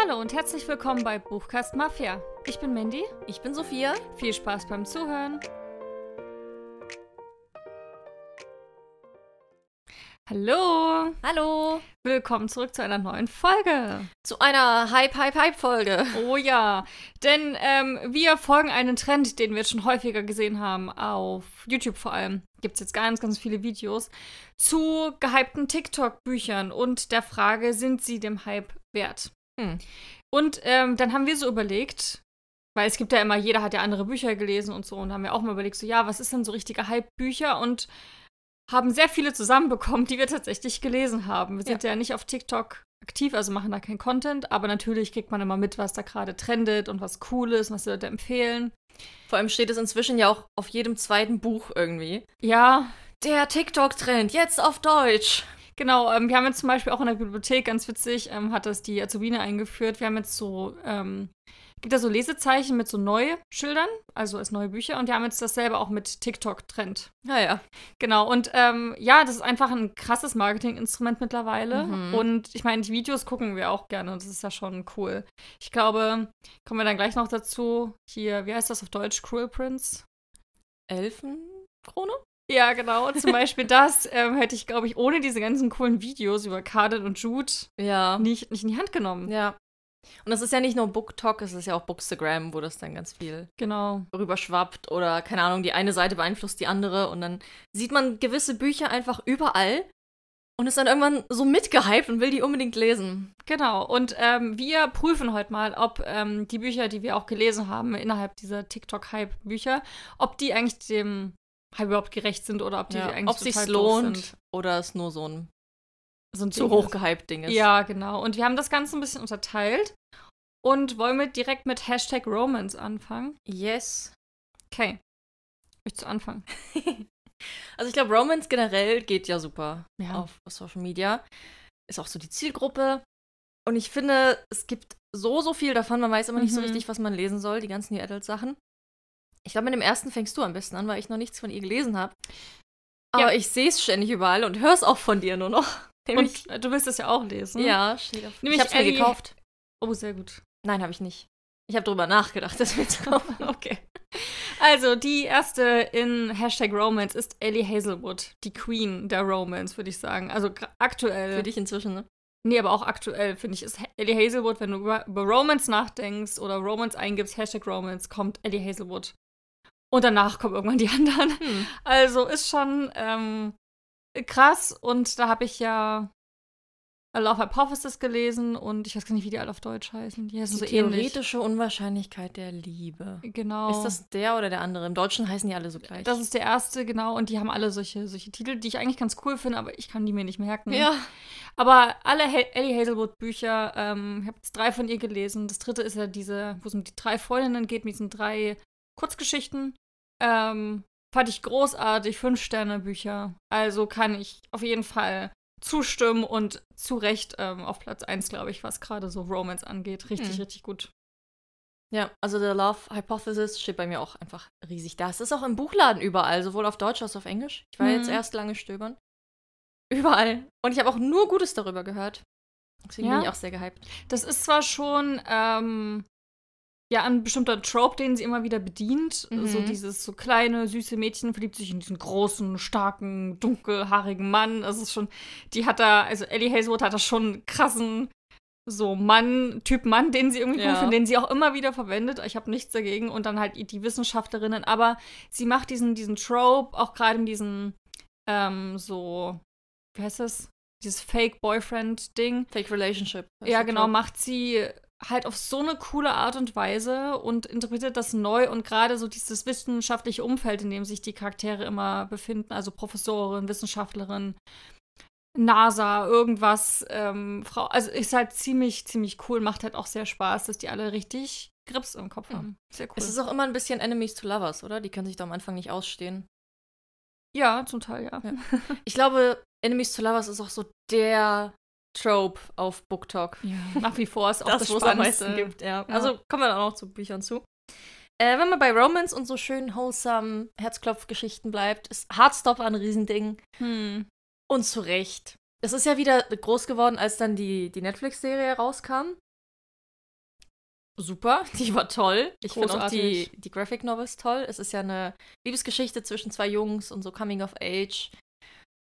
Hallo und herzlich willkommen bei Buchkast Mafia. Ich bin Mandy. Ich bin Sophia. Viel Spaß beim Zuhören. Hallo. Hallo. Willkommen zurück zu einer neuen Folge. Zu einer Hype, Hype, Hype-Folge. Oh ja. Denn ähm, wir folgen einen Trend, den wir schon häufiger gesehen haben, auf YouTube vor allem. Gibt es jetzt ganz, ganz viele Videos zu gehypten TikTok-Büchern und der Frage, sind sie dem Hype wert? Hm. Und ähm, dann haben wir so überlegt, weil es gibt ja immer, jeder hat ja andere Bücher gelesen und so, und haben wir auch mal überlegt, so, ja, was ist denn so richtige Hype-Bücher? Und haben sehr viele zusammenbekommen, die wir tatsächlich gelesen haben. Wir sind ja, ja nicht auf TikTok aktiv, also machen da keinen Content, aber natürlich kriegt man immer mit, was da gerade trendet und was cool ist, was Leute empfehlen. Vor allem steht es inzwischen ja auch auf jedem zweiten Buch irgendwie. Ja. Der TikTok-Trend, jetzt auf Deutsch. Genau, ähm, wir haben jetzt zum Beispiel auch in der Bibliothek, ganz witzig, ähm, hat das die Azubine eingeführt. Wir haben jetzt so, ähm, gibt da so Lesezeichen mit so neue Schildern, also als neue Bücher. Und wir haben jetzt dasselbe auch mit TikTok-Trend. Naja. Genau, und ähm, ja, das ist einfach ein krasses Marketinginstrument mittlerweile. Mhm. Und ich meine, die Videos gucken wir auch gerne und das ist ja schon cool. Ich glaube, kommen wir dann gleich noch dazu. Hier, wie heißt das auf Deutsch? Cruel Prince? Elfenkrone? Ja, genau. Zum Beispiel das ähm, hätte ich, glaube ich, ohne diese ganzen coolen Videos über Carden und Jude ja. nicht, nicht in die Hand genommen. Ja. Und das ist ja nicht nur BookTok, es ist ja auch Bookstagram, wo das dann ganz viel genau. rüberschwappt oder, keine Ahnung, die eine Seite beeinflusst die andere und dann sieht man gewisse Bücher einfach überall und ist dann irgendwann so mitgehypt und will die unbedingt lesen. Genau. Und ähm, wir prüfen heute mal, ob ähm, die Bücher, die wir auch gelesen haben, innerhalb dieser TikTok-Hype-Bücher, ob die eigentlich dem überhaupt gerecht sind oder ob die ja, eigentlich ob sich's lohnt sind. oder es nur so ein so ein zu hoch gehypt Ding ist. Ja, genau. Und wir haben das Ganze ein bisschen unterteilt und wollen wir direkt mit Hashtag Romance anfangen. Yes. Okay. Möchtest du anfangen? also ich glaube, Romance generell geht ja super ja. auf Social Media. Ist auch so die Zielgruppe. Und ich finde, es gibt so, so viel davon. Man weiß immer nicht so Mhm. richtig, was man lesen soll, die ganzen New Adult-Sachen. Ich glaube, mit dem ersten fängst du am besten an, weil ich noch nichts von ihr gelesen habe. Aber Ja. ich sehe es ständig überall und höre es auch von dir nur noch. Nämlich, Und du willst es ja auch lesen. ja, steht auf. Nämlich ich habe es mir gekauft. Oh, sehr gut. Nein, habe ich nicht. Ich habe drüber nachgedacht, das mir zu kaufen. okay. Also, die erste in Hashtag Romance ist Ellie Hazelwood, die Queen der Romance, würde ich sagen. Also aktuell. Für dich inzwischen, ne? Nee, aber auch aktuell, finde ich, ist Ellie Hazelwood, wenn du über, über Romance nachdenkst oder Romance eingibst, Hashtag Romance, kommt Ellie Hazelwood. Und danach kommen irgendwann die anderen. Hm. Also ist schon ähm, krass. Und da habe ich ja A Love Hypothesis gelesen und ich weiß gar nicht, wie die alle auf Deutsch heißen. Die heißen Die so ähnlich. theoretische Unwahrscheinlichkeit der Liebe. Genau. Ist das der oder der andere? Im Deutschen heißen die alle so gleich. Das ist der erste, genau. Und die haben alle solche, solche Titel, die ich eigentlich ganz cool finde, aber ich kann die mir nicht merken. ja. Aber alle ha Ellie Hazelwood Bücher, ähm, ich habe jetzt drei von ihr gelesen. Das dritte ist ja diese, wo es um die drei Freundinnen geht, mit diesen drei Kurzgeschichten. Ähm, fand ich großartig, fünf Sterne Bücher. Also kann ich auf jeden Fall zustimmen und zu Recht ähm, auf Platz 1, glaube ich, was gerade so Romance angeht. Richtig, Hm. richtig gut. Ja, also The Love Hypothesis steht bei mir auch einfach riesig da. Es ist auch im Buchladen überall, sowohl auf Deutsch als auch auf Englisch. Ich war Mhm. jetzt erst lange stöbern. Überall. Und ich habe auch nur Gutes darüber gehört. Deswegen Ja? bin ich auch sehr gehypt. Das ist zwar schon ähm, ja ein bestimmter Trope, den sie immer wieder bedient. Mhm. So dieses so kleine, süße Mädchen verliebt sich in diesen großen, starken, dunkelhaarigen Mann. Das ist schon, die hat da, also Ellie Hazelwood hat da schon einen krassen so Mann, Typ Mann, den sie irgendwie Ja. findet, den sie auch immer wieder verwendet. Ich habe nichts dagegen. Und dann halt die Wissenschaftlerinnen. Aber sie macht diesen, diesen Trope, auch gerade in diesen ähm, so, wie heißt das? Dieses Fake-Boyfriend-Ding. Fake Relationship. Ja, genau, macht sie halt auf so eine coole Art und Weise und interpretiert das neu und gerade so dieses wissenschaftliche Umfeld, in dem sich die Charaktere immer befinden, also Professorin, Wissenschaftlerin, NASA, irgendwas, ähm, Frau, also ist halt ziemlich, ziemlich cool, macht halt auch sehr Spaß, dass die alle richtig Grips im Kopf Mhm. haben. Sehr cool. Es ist auch immer ein bisschen Enemies to Lovers, oder? Die können sich da am Anfang nicht ausstehen. ja, zum Teil, ja. Ja. Ich glaube, Enemies to Lovers ist auch so der Trope auf BookTok. Ja, nach wie vor ist auch das, das, wo am meisten gibt, ja. Ja. Also kommen wir dann auch zu Büchern zu. Äh, wenn man bei Romance und so schön wholesome Herzklopfgeschichten bleibt, ist Heartstopper ein Riesending. Hm. Und zu Recht. Es ist ja wieder groß geworden, als dann die, die Netflix-Serie rauskam. super. Die war toll. Ich finde auch die, die Graphic Novels toll. Es ist ja eine Liebesgeschichte zwischen zwei Jungs und so Coming of Age.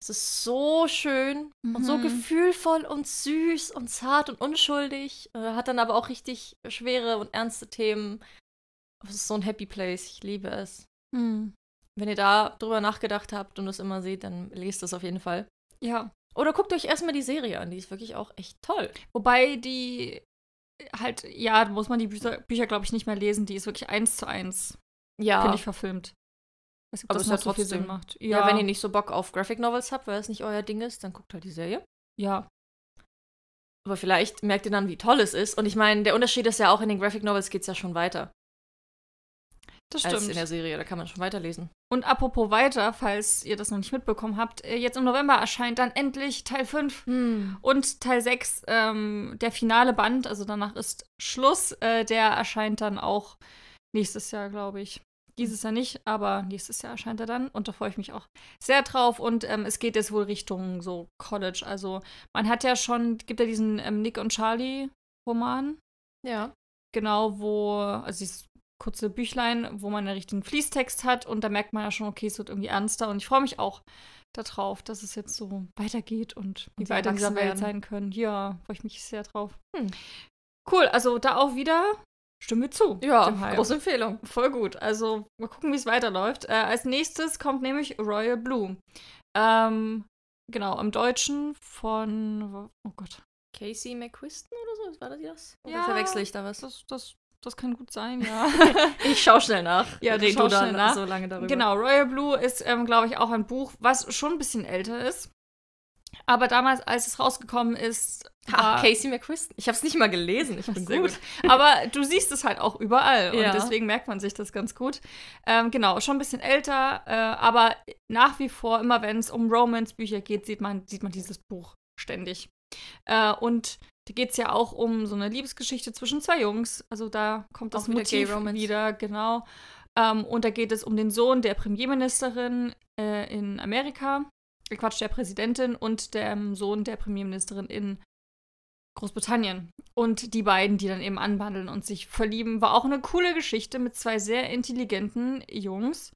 Es ist so schön und so Mhm. gefühlvoll und süß und zart und unschuldig. Äh, hat dann aber auch richtig schwere und ernste Themen. Es ist so ein Happy Place. Ich liebe es. Hm. Wenn ihr da drüber nachgedacht habt und es immer seht, dann lest es auf jeden Fall. Ja. Oder guckt euch erstmal die Serie an. Die ist wirklich auch echt toll. Wobei die halt, ja, da muss man die Bücher, Bücher glaube ich, nicht mehr lesen. Die ist wirklich eins zu eins, Ja. finde ich, verfilmt. Weiß nicht, ob Aber das noch ja so viel Sinn trotzdem- macht. Ja, wenn ihr nicht so Bock auf Graphic Novels habt, weil es nicht euer Ding ist, dann guckt halt die Serie. Ja, Aber vielleicht merkt ihr dann, wie toll es ist. Und ich meine, der Unterschied ist ja auch, in den Graphic Novels geht es ja schon weiter das als stimmt. in der Serie. Da kann man schon weiterlesen. Und apropos weiter, falls ihr das noch nicht mitbekommen habt, äh, jetzt im November erscheint dann endlich Teil 5 und Teil 6, ähm, der finale Band, also danach ist Schluss. Äh, der erscheint dann auch nächstes Jahr, glaube ich. Dieses Jahr nicht, aber nächstes Jahr erscheint er dann und da freue ich mich auch sehr drauf. Und ähm, es geht jetzt wohl Richtung so College. Also man hat ja schon, gibt ja diesen ähm, Nick und Charlie Roman, Ja. genau, wo, also dieses kurze Büchlein, wo man einen richtigen Fließtext hat und da merkt man ja schon, okay, es wird irgendwie ernster und ich freue mich auch darauf, dass es jetzt so weitergeht und wie weiter in dieser Welt sein können. Ja, freue ich mich sehr drauf. Hm. Cool, also da auch wieder stimmen wir zu. Ja, große Empfehlung. Voll gut. Also mal gucken, wie es weiterläuft. Äh, als nächstes kommt nämlich Royal Blue. Ähm, genau, im Deutschen von, oh Gott, Casey McQuiston oder so? War das das? Oder Ja. verwechsel ich da was? das, das, das kann gut sein, ja. Ich schau schnell nach. Ja, du Red schaust dann schnell nach. so lange darüber. Genau, Royal Blue ist, ähm, glaube ich, auch ein Buch, was schon ein bisschen älter ist. Aber damals, als es rausgekommen ist, war, Casey McQuiston. Ich habe es nicht mal gelesen. Ich bin Sehr gut. Aber du siehst es halt auch überall Ja. und deswegen merkt man sich das ganz gut. Ähm, genau, schon ein bisschen älter, äh, aber nach wie vor, immer wenn es um Romance-Bücher geht, sieht man, sieht man dieses Buch ständig. Äh, und da geht es ja auch um so eine Liebesgeschichte zwischen zwei Jungs. Also da kommt das Auch wieder Motiv Romance. wieder, genau. Ähm, und da geht es um den Sohn der Premierministerin äh, in Amerika, Quatsch, der Präsidentin und dem Sohn der Premierministerin in Großbritannien. Und die beiden, die dann eben anbandeln und sich verlieben, war auch eine coole Geschichte mit zwei sehr intelligenten Jungs.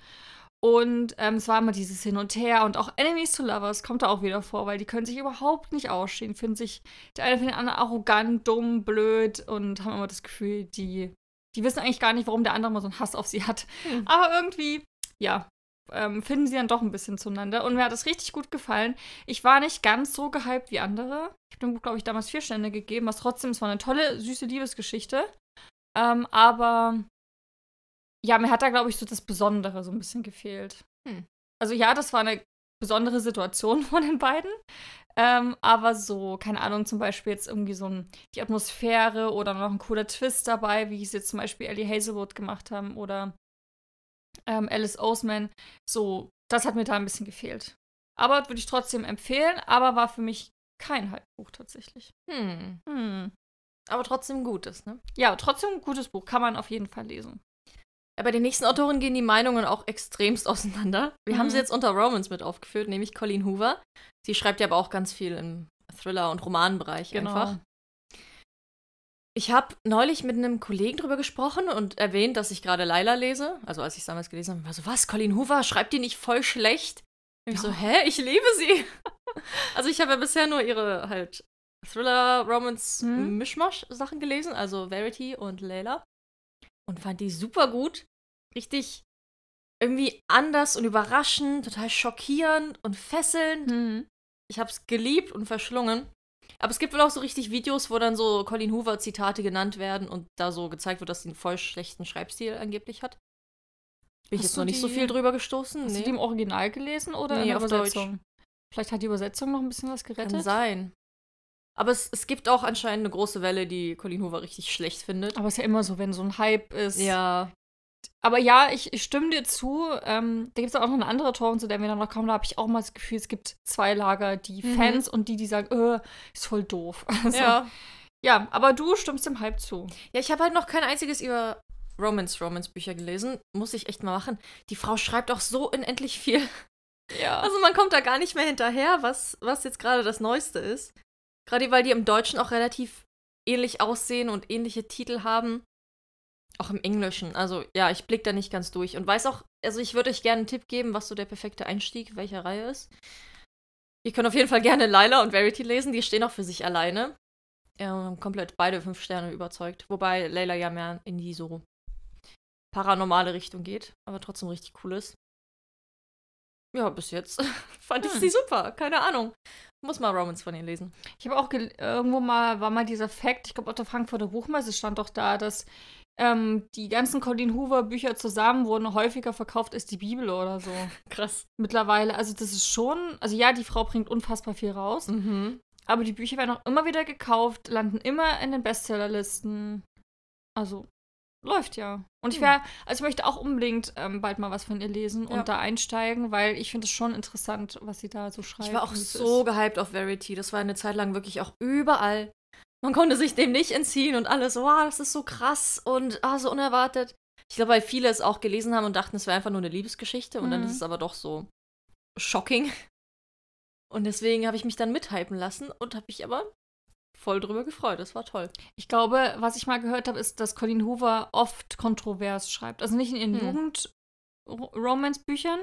Und ähm, es war immer dieses Hin und Her und auch Enemies to Lovers kommt da auch wieder vor, weil die können sich überhaupt nicht ausstehen, finden sich der eine findet den anderen arrogant, dumm, blöd und haben immer das Gefühl, die, die wissen eigentlich gar nicht, warum der andere mal so einen Hass auf sie hat. Hm. Aber irgendwie, ja, ähm, finden sie dann doch ein bisschen zueinander. Und mir hat es richtig gut gefallen. Ich war nicht ganz so gehypt wie andere. Ich habe dem Buch, glaube ich, damals vier Stände gegeben, was trotzdem, es war eine tolle, süße Liebesgeschichte. Ähm, aber ja, mir hat da, glaube ich, so das Besondere so ein bisschen gefehlt. Hm. Also ja, das war eine besondere Situation von den beiden. Ähm, aber so, keine Ahnung, zum Beispiel jetzt irgendwie so ein, die Atmosphäre oder noch ein cooler Twist dabei, wie es jetzt zum Beispiel Ellie Hazelwood gemacht haben oder ähm, Alice Oseman. So, das hat mir da ein bisschen gefehlt. Aber würde ich trotzdem empfehlen, aber war für mich kein Halbbuch tatsächlich. Hm. Hm. Aber trotzdem Gutes, ne? Ja, trotzdem ein gutes Buch, kann man auf jeden Fall lesen. Ja, bei den nächsten Autoren gehen die Meinungen auch extremst auseinander. Wir haben Mhm. sie jetzt unter Romans mit aufgeführt, nämlich Colleen Hoover. Sie schreibt ja aber auch ganz viel im Thriller- und Romanbereich Genau. einfach. Ich habe neulich mit einem Kollegen drüber gesprochen und erwähnt, dass ich gerade Laila lese. Also als ich es damals gelesen habe, war so, was, Colleen Hoover, schreibt die nicht voll schlecht? Und ich so, hä, ich liebe sie. also ich habe ja bisher nur ihre halt Thriller, Romance, Mhm. Mischmasch-Sachen gelesen, also Verity und Layla. Und fand die super gut. Richtig irgendwie anders und überraschend, total schockierend und fesselnd. Hm. Ich habe es geliebt und verschlungen. Aber es gibt wohl auch so richtig Videos, wo dann so Colin Hoover Zitate genannt werden und da so gezeigt wird, dass sie einen voll schlechten Schreibstil angeblich hat. Bin ich jetzt noch nicht so die- viel drüber gestoßen. Hast Nee. du die im Original gelesen oder Nee, in der auf Übersetzung? Vielleicht hat die Übersetzung noch ein bisschen was gerettet. Kann sein. Aber es, es gibt auch anscheinend eine große Welle, die Colin Hoover richtig schlecht findet. Aber es ist ja immer so, wenn so ein Hype ist. Ja. Aber ja, ich, ich stimme dir zu. Ähm, da gibt es auch noch eine andere Autorin, zu der wir dann noch kommen. Da habe ich auch mal das Gefühl, es gibt zwei Lager, die Mhm. Fans und die, die sagen, äh, ist voll doof. Also, Ja. ja, aber du stimmst dem Hype zu. Ja, ich habe halt noch kein einziges über Romance-Romance-Bücher gelesen. Muss ich echt mal machen. Die Frau schreibt auch so unendlich viel. Ja. Also man kommt da gar nicht mehr hinterher, was, was jetzt gerade das Neueste ist. Gerade weil die im Deutschen auch relativ ähnlich aussehen und ähnliche Titel haben. Auch im Englischen. Also ja, ich blick da nicht ganz durch und weiß auch, also ich würde euch gerne einen Tipp geben, was so der perfekte Einstieg welcher Reihe ist. Ihr könnt auf jeden Fall gerne Lila und Verity lesen, die stehen auch für sich alleine. Ja, komplett beide fünf Sterne überzeugt. Wobei Layla ja mehr in die so paranormale Richtung geht, aber trotzdem richtig cool ist. Ja, bis jetzt fand ich hm. sie super. Keine Ahnung. Muss mal Romans von ihr lesen. Ich habe auch irgendwo mal, war mal dieser Fakt, ich glaube auf der Frankfurter Buchmesse stand doch da, dass ähm, die ganzen Colleen Hoover Bücher zusammen wurden häufiger verkauft als die Bibel oder so. Krass. Mittlerweile. Also das ist schon, also ja, die Frau bringt unfassbar viel raus. Mhm. Aber die Bücher werden auch immer wieder gekauft, landen immer in den Bestsellerlisten. Also läuft ja. Und ich hm. wäre, also ich möchte auch unbedingt ähm, bald mal was von ihr lesen ja. und da einsteigen, weil ich finde es schon interessant, was sie da so schreibt. Ich war auch so ist. gehypt auf Verity. Das war eine Zeit lang wirklich auch überall. Man konnte sich dem nicht entziehen und alles, wow, das ist so krass und ah, so unerwartet. Ich glaube, weil viele es auch gelesen haben und dachten, es wäre einfach nur eine Liebesgeschichte und mhm. dann ist es aber doch so shocking. Und deswegen habe ich mich dann mithypen lassen und habe mich aber voll drüber gefreut. Das war toll. Ich glaube, was ich mal gehört habe, ist, dass Colleen Hoover oft kontrovers schreibt. Also nicht in ihren hm. Jugend-Romance-Büchern,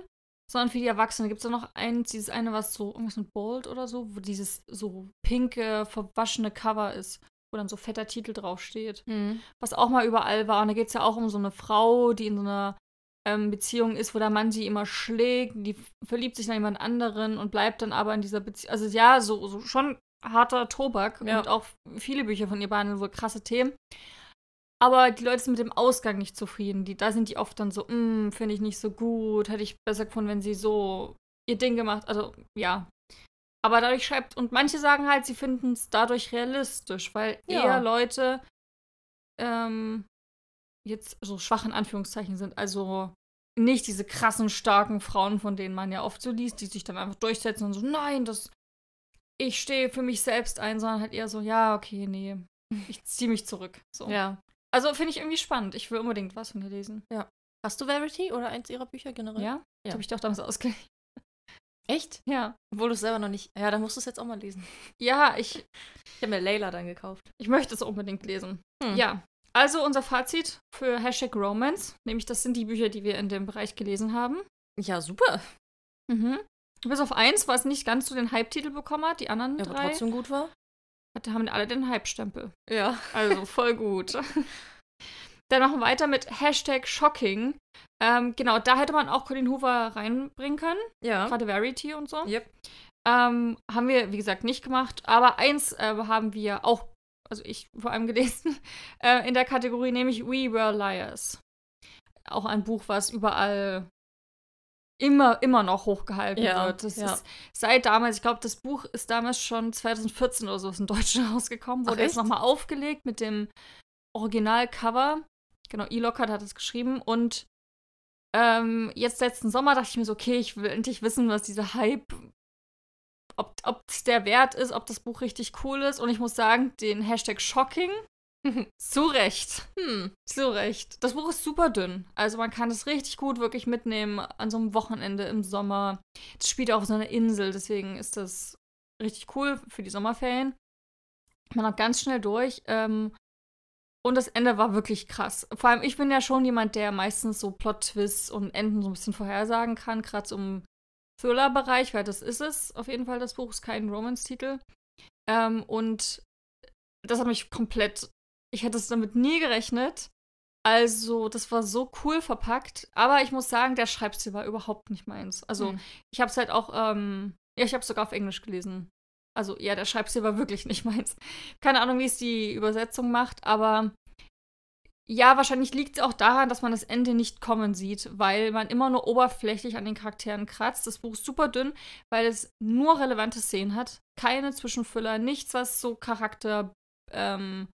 sondern für die Erwachsenen. Gibt es da noch eins, dieses eine, was so irgendwas mit Bold oder so, wo dieses so pinke, verwaschene Cover ist, wo dann so fetter Titel draufsteht. Hm. Was auch mal überall war. Und da geht es ja auch um so eine Frau, die in so einer ähm, Beziehung ist, wo der Mann sie immer schlägt, die verliebt sich in jemand anderen und bleibt dann aber in dieser Beziehung. Also ja, so, so schon harter Tobak ja. und auch viele Bücher von ihr behandeln wohl krasse Themen. Aber die Leute sind mit dem Ausgang nicht zufrieden. Die, da sind die oft dann so, hm, finde ich nicht so gut, hätte ich besser gefunden, wenn sie so ihr Ding gemacht. Also, ja. Aber dadurch schreibt, und manche sagen halt, sie finden es dadurch realistisch, weil ja. eher Leute ähm, jetzt so schwach in Anführungszeichen sind. Also nicht diese krassen, starken Frauen, von denen man ja oft so liest, die sich dann einfach durchsetzen und so, nein, das ich stehe für mich selbst ein, sondern halt eher so, ja, okay, nee, ich ziehe mich zurück. So. Ja. Also finde ich irgendwie spannend. Ich will unbedingt was von dir lesen. Ja. Hast du Verity oder eins ihrer Bücher generell? Ja. ja. Das habe ich doch damals ausgelegt. Echt? Ja. Obwohl du es selber noch nicht. Ja, dann musst du es jetzt auch mal lesen. Ja, ich. Ich habe mir Layla dann gekauft. Ich möchte es unbedingt lesen. Hm. Ja. Also unser Fazit für Hashtag Romance. Nämlich, das sind die Bücher, die wir in dem Bereich gelesen haben. Ja, super. Mhm. Bis auf eins, was nicht ganz so den Hype-Titel bekommen hat, die anderen ja, drei. aber trotzdem gut war. Da haben alle den Hype-Stempel. Ja. Also voll gut. Dann machen wir weiter mit Hashtag Shocking. Ähm, genau, da hätte man auch Colin Hoover reinbringen können. Ja. Gerade Verity und so. Yep. Ähm, haben wir, wie gesagt, nicht gemacht. Aber eins äh, haben wir auch, also ich vor allem gelesen, äh, in der Kategorie, nämlich We Were Liars. Auch ein Buch, was überall immer, immer noch hochgehalten ja, wird. Das ja. ist seit damals, ich glaube, das Buch ist damals schon 2014 oder so ist in Deutschland rausgekommen, wurde Ach, jetzt nochmal aufgelegt mit dem Originalcover. Genau, E-Lockhart hat es geschrieben und ähm, jetzt letzten Sommer dachte ich mir so, okay, ich will endlich wissen, was dieser Hype, ob es der wert ist, ob das Buch richtig cool ist. Und ich muss sagen, den Hashtag Shocking zu Recht. Hm, zu Recht. Das Buch ist super dünn. Also man kann es richtig gut wirklich mitnehmen an so einem Wochenende im Sommer. Es spielt auch auf so einer Insel, deswegen ist das richtig cool für die Sommerferien. Man hat ganz schnell durch. Ähm, und das Ende war wirklich krass. Vor allem, ich bin ja schon jemand, der meistens so Plot-Twists und Enden so ein bisschen vorhersagen kann, gerade so im Thriller-Bereich, weil das ist es. Auf jeden Fall, das Buch ist kein Romance-Titel. Ähm, und das hat mich komplett ich hätte es damit nie gerechnet. Also, das war so cool verpackt. Aber ich muss sagen, der Schreibstil war überhaupt nicht meins. Also, hm. ich habe es halt auch, ähm, ja, ich habe es sogar auf Englisch gelesen. Also, ja, der Schreibstil war wirklich nicht meins. Keine Ahnung, wie es die Übersetzung macht, aber ja, wahrscheinlich liegt es auch daran, dass man das Ende nicht kommen sieht, weil man immer nur oberflächlich an den Charakteren kratzt. Das Buch ist super dünn, weil es nur relevante Szenen hat. Keine Zwischenfüller, nichts, was so Charakter, ähm,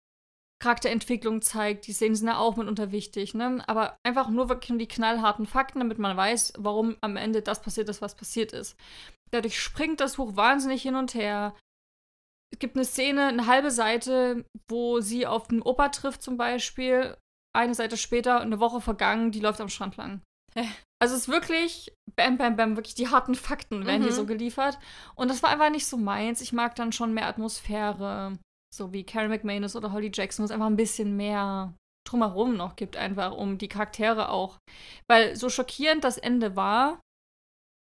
Charakterentwicklung zeigt. Die Szenen sind ja auch mitunter wichtig, ne? Aber einfach nur wirklich nur die knallharten Fakten, damit man weiß, warum am Ende das passiert ist, was passiert ist. Dadurch springt das Buch wahnsinnig hin und her. Es gibt eine Szene, eine halbe Seite, wo sie auf den Opa trifft zum Beispiel. Eine Seite später, eine Woche vergangen, die läuft am Strand lang. Also es ist wirklich, bam, bam, bam, wirklich die harten Fakten werden mhm. hier so geliefert. Und das war einfach nicht so meins. Ich mag dann schon mehr Atmosphäre so wie Carrie McManus oder Holly Jackson, wo es einfach ein bisschen mehr drumherum noch gibt, einfach um die Charaktere auch. Weil so schockierend das Ende war,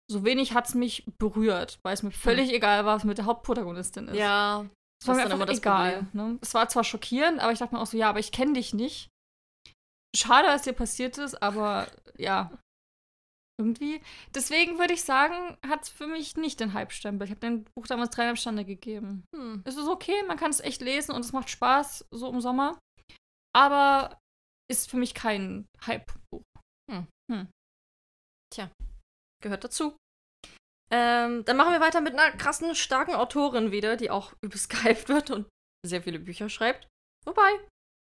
so wenig hat es mich berührt, weil es mir völlig hm. egal war, was mit der Hauptprotagonistin ist. Ja. Es war mir einfach egal. Ne? Es war zwar schockierend, aber ich dachte mir auch so, ja, aber ich kenne dich nicht. Schade, dass dir passiert ist, aber ja, irgendwie. Deswegen würde ich sagen, hat es für mich nicht den Hype-Stempel. Ich habe dem Buch damals dreieinhalb Sterne gegeben. Hm. Es ist okay, man kann es echt lesen und es macht Spaß, so im Sommer. Aber ist für mich kein Hype-Buch. Hm. Hm. Tja, gehört dazu. Ähm, dann machen wir weiter mit einer krassen, starken Autorin wieder, die auch übelst gehypt wird und sehr viele Bücher schreibt. Wobei,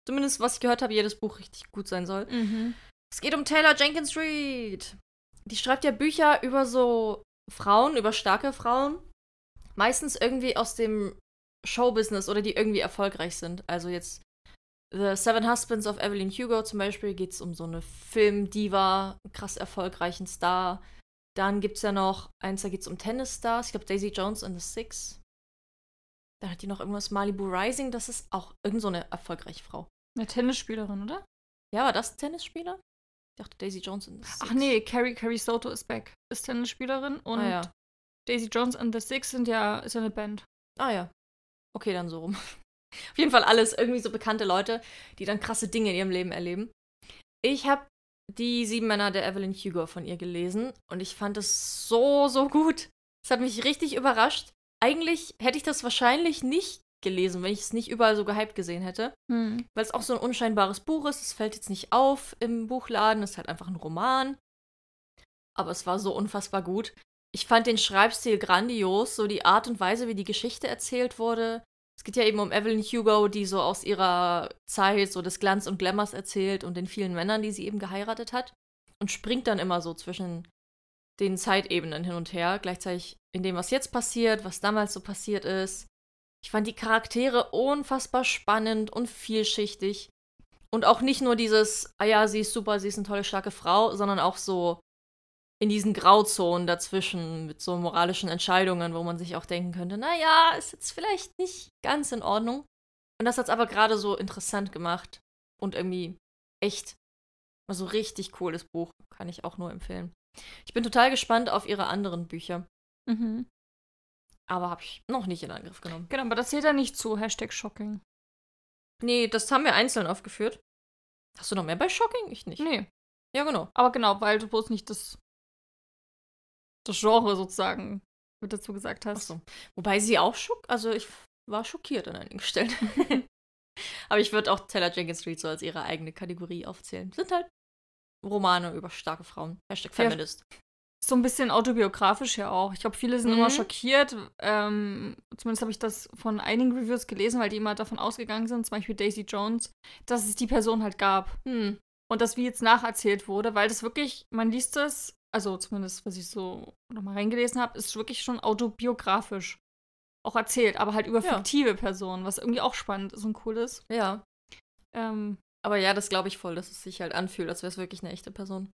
zumindest was ich gehört habe, jedes Buch richtig gut sein soll. Mhm. Es geht um Taylor Jenkins Reid die schreibt ja Bücher über so Frauen, über starke Frauen. Meistens irgendwie aus dem Showbusiness oder die irgendwie erfolgreich sind. Also jetzt The Seven Husbands of Evelyn Hugo zum Beispiel geht es um so eine Filmdiva, einen krass erfolgreichen Star. Dann gibt es ja noch eins, da geht es um Tennisstars. Ich glaube Daisy Jones and the Six. Dann hat die noch irgendwas Malibu Rising. Das ist auch irgend so eine erfolgreiche Frau. Eine Tennisspielerin, oder? Ja, war das Tennisspieler? Ich dachte Daisy Jones and the Six. Ach nee, Carrie, Carrie Soto ist back. Ist Tennisspielerin und ah, ja. Daisy Jones and the Six sind ja, ist ja eine Band. Ah ja. Okay, dann so rum. Auf jeden Fall alles irgendwie so bekannte Leute, die dann krasse Dinge in ihrem Leben erleben. Ich habe die Sieben Männer der Evelyn Hugo von ihr gelesen und ich fand es so, so gut. Es hat mich richtig überrascht. Eigentlich hätte ich das wahrscheinlich nicht gelesen, wenn ich es nicht überall so gehypt gesehen hätte. Hm. Weil es auch so ein unscheinbares Buch ist. Es fällt jetzt nicht auf im Buchladen. Es ist halt einfach ein Roman. Aber es war so unfassbar gut. Ich fand den Schreibstil grandios. So die Art und Weise, wie die Geschichte erzählt wurde. Es geht ja eben um Evelyn Hugo, die so aus ihrer Zeit so des Glanz und Glamours erzählt und den vielen Männern, die sie eben geheiratet hat. Und springt dann immer so zwischen den Zeitebenen hin und her. Gleichzeitig in dem, was jetzt passiert, was damals so passiert ist ich fand die Charaktere unfassbar spannend und vielschichtig. Und auch nicht nur dieses, ah ja, sie ist super, sie ist eine tolle, starke Frau, sondern auch so in diesen Grauzonen dazwischen mit so moralischen Entscheidungen, wo man sich auch denken könnte, naja, ist jetzt vielleicht nicht ganz in Ordnung. Und das hat es aber gerade so interessant gemacht und irgendwie echt, also richtig cooles Buch, kann ich auch nur empfehlen. Ich bin total gespannt auf ihre anderen Bücher. Mhm. Aber habe ich noch nicht in Angriff genommen. Genau, aber das zählt ja nicht zu Hashtag Shocking. Nee, das haben wir einzeln aufgeführt. Hast du noch mehr bei Shocking? Ich nicht. Nee. Ja, genau. Aber genau, weil du bloß nicht das, das Genre sozusagen mit dazu gesagt hast. Ach so. Wobei sie auch schock, also ich war schockiert an einigen Stellen. Aber ich würde auch Taylor Jenkins Reid so als ihre eigene Kategorie aufzählen. Sind halt Romane über starke Frauen. Hashtag Feminist. So ein bisschen autobiografisch ja auch. Ich glaube, viele sind mhm. immer schockiert. Ähm, zumindest habe ich das von einigen Reviews gelesen, weil die immer davon ausgegangen sind, zum Beispiel Daisy Jones, dass es die Person halt gab. Hm. Und das wie jetzt nacherzählt wurde, weil das wirklich, man liest das, also zumindest, was ich so nochmal reingelesen habe, ist wirklich schon autobiografisch auch erzählt, aber halt über ja. fiktive Personen, was irgendwie auch spannend ist und cool ist. Ja. Ähm, aber ja, das glaube ich voll, dass es sich halt anfühlt, als wäre es wirklich eine echte Person.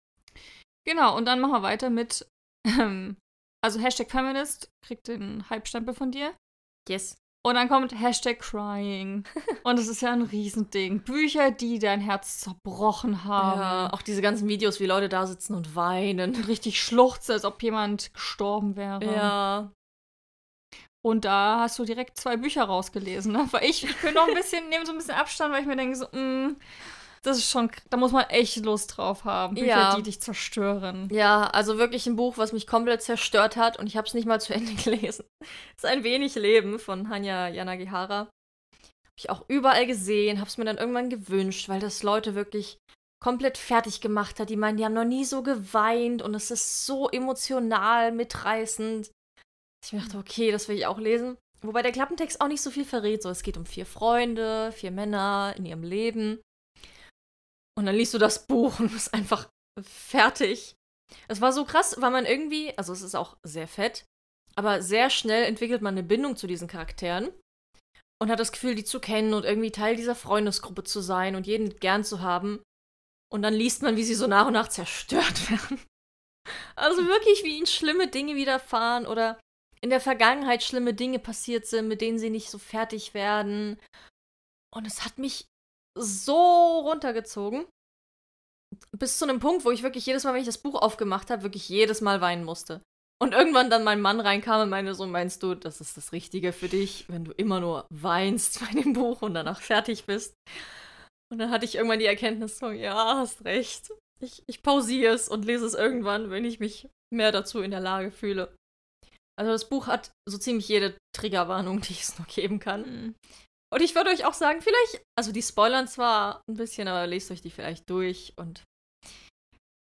Genau, und dann machen wir weiter mit, ähm, also Hashtag Feminist kriegt den Hype-Stempel von dir. Yes. Und dann kommt Hashtag Crying. Und das ist ja ein Riesending. Bücher, die dein Herz zerbrochen haben. Ja, auch diese ganzen Videos, wie Leute da sitzen und weinen. Richtig schluchzen, als ob jemand gestorben wäre. Ja. Und da hast du direkt zwei Bücher rausgelesen, ne? Weil ich, ich bin noch ein bisschen, nehme so ein bisschen Abstand, weil ich mir denke so, mh, mm, das ist schon, da muss man echt Lust drauf haben. Bücher, ja. die dich zerstören. Ja, also wirklich ein Buch, was mich komplett zerstört hat und ich habe es nicht mal zu Ende gelesen. Es ist ein wenig Leben von Hanya Yanagihara. Habe ich auch überall gesehen, habe es mir dann irgendwann gewünscht, weil das Leute wirklich komplett fertig gemacht hat. Die meinen, die haben noch nie so geweint und es ist so emotional mitreißend. Ich mir dachte, okay, das will ich auch lesen. Wobei der Klappentext auch nicht so viel verrät. So, es geht um vier Freunde, vier Männer in ihrem Leben. Und dann liest du das Buch und bist einfach fertig. Es war so krass, weil man irgendwie, also es ist auch sehr fett, aber sehr schnell entwickelt man eine Bindung zu diesen Charakteren und hat das Gefühl, die zu kennen und irgendwie Teil dieser Freundesgruppe zu sein und jeden gern zu haben. Und dann liest man, wie sie so nach und nach zerstört werden. Also wirklich, wie ihnen schlimme Dinge widerfahren oder in der Vergangenheit schlimme Dinge passiert sind, mit denen sie nicht so fertig werden. Und es hat mich so runtergezogen. Bis zu einem Punkt, wo ich wirklich jedes Mal, wenn ich das Buch aufgemacht habe, wirklich jedes Mal weinen musste. Und irgendwann dann mein Mann reinkam und meinte so, meinst du, das ist das Richtige für dich, wenn du immer nur weinst bei dem Buch und danach fertig bist? Und dann hatte ich irgendwann die Erkenntnis so, ja, hast recht. Ich, ich pausiere es und lese es irgendwann, wenn ich mich mehr dazu in der Lage fühle. Also das Buch hat so ziemlich jede Triggerwarnung, die es nur geben kann. Mhm. Und ich würde euch auch sagen, vielleicht, also die spoilern zwar ein bisschen, aber lest euch die vielleicht durch und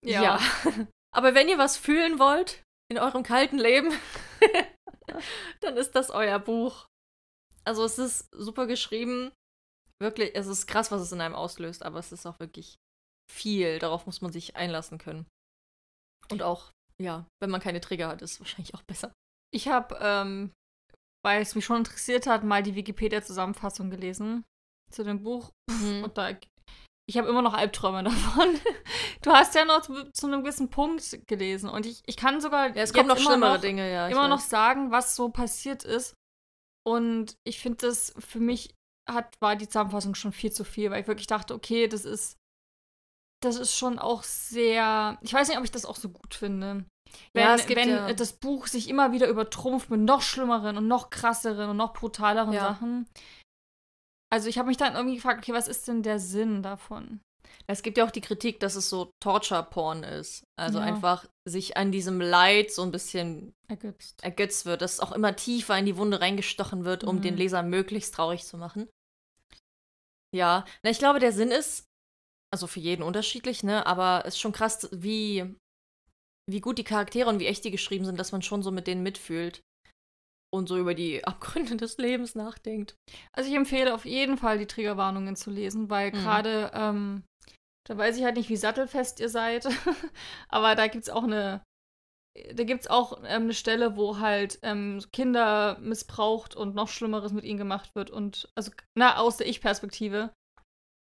ja. ja. aber wenn ihr was fühlen wollt in eurem kalten Leben, dann ist das euer Buch. Also es ist super geschrieben. Wirklich, es ist krass, was es in einem auslöst, aber es ist auch wirklich viel. Darauf muss man sich einlassen können. Und auch, ja, wenn man keine Trigger hat, ist es wahrscheinlich auch besser. Ich habe, ähm, weil es mich schon interessiert hat, mal die Wikipedia-Zusammenfassung gelesen zu dem Buch. Mhm. Und da, ich habe immer noch Albträume davon. Du hast ja noch zu, zu, einem gewissen Punkt gelesen. Und ich, ich kann sogar ja, es kommen noch schlimmere noch, Dinge, ja. Immer weiß. noch sagen, was so passiert ist. Und ich finde das für mich hat, war die Zusammenfassung schon viel zu viel, weil ich wirklich dachte, okay, das ist, das ist schon auch sehr. Ich weiß nicht, ob ich das auch so gut finde. Wenn, ja, wenn ja. das Buch sich immer wieder übertrumpft mit noch schlimmeren und noch krasseren und noch brutaleren ja. Sachen. Also ich habe mich dann irgendwie gefragt, okay, was ist denn der Sinn davon? Es gibt ja auch die Kritik, dass es so Torture-Porn ist. Also einfach sich an diesem Leid so ein bisschen ergötzt. ergötzt wird, dass es auch immer tiefer in die Wunde reingestochen wird, um mhm. den Leser möglichst traurig zu machen. Ja, na, ich glaube, der Sinn ist, also für jeden unterschiedlich, ne? Aber es ist schon krass, wie wie gut die Charaktere und wie echt die geschrieben sind, dass man schon so mit denen mitfühlt und so über die Abgründe des Lebens nachdenkt. Also ich empfehle auf jeden Fall, die Triggerwarnungen zu lesen, weil mhm. gerade, ähm, da weiß ich halt nicht, wie sattelfest ihr seid, aber da gibt es auch eine, da gibt es auch ähm, eine Stelle, wo halt ähm, Kinder missbraucht und noch Schlimmeres mit ihnen gemacht wird und, also, na, aus der Ich-Perspektive.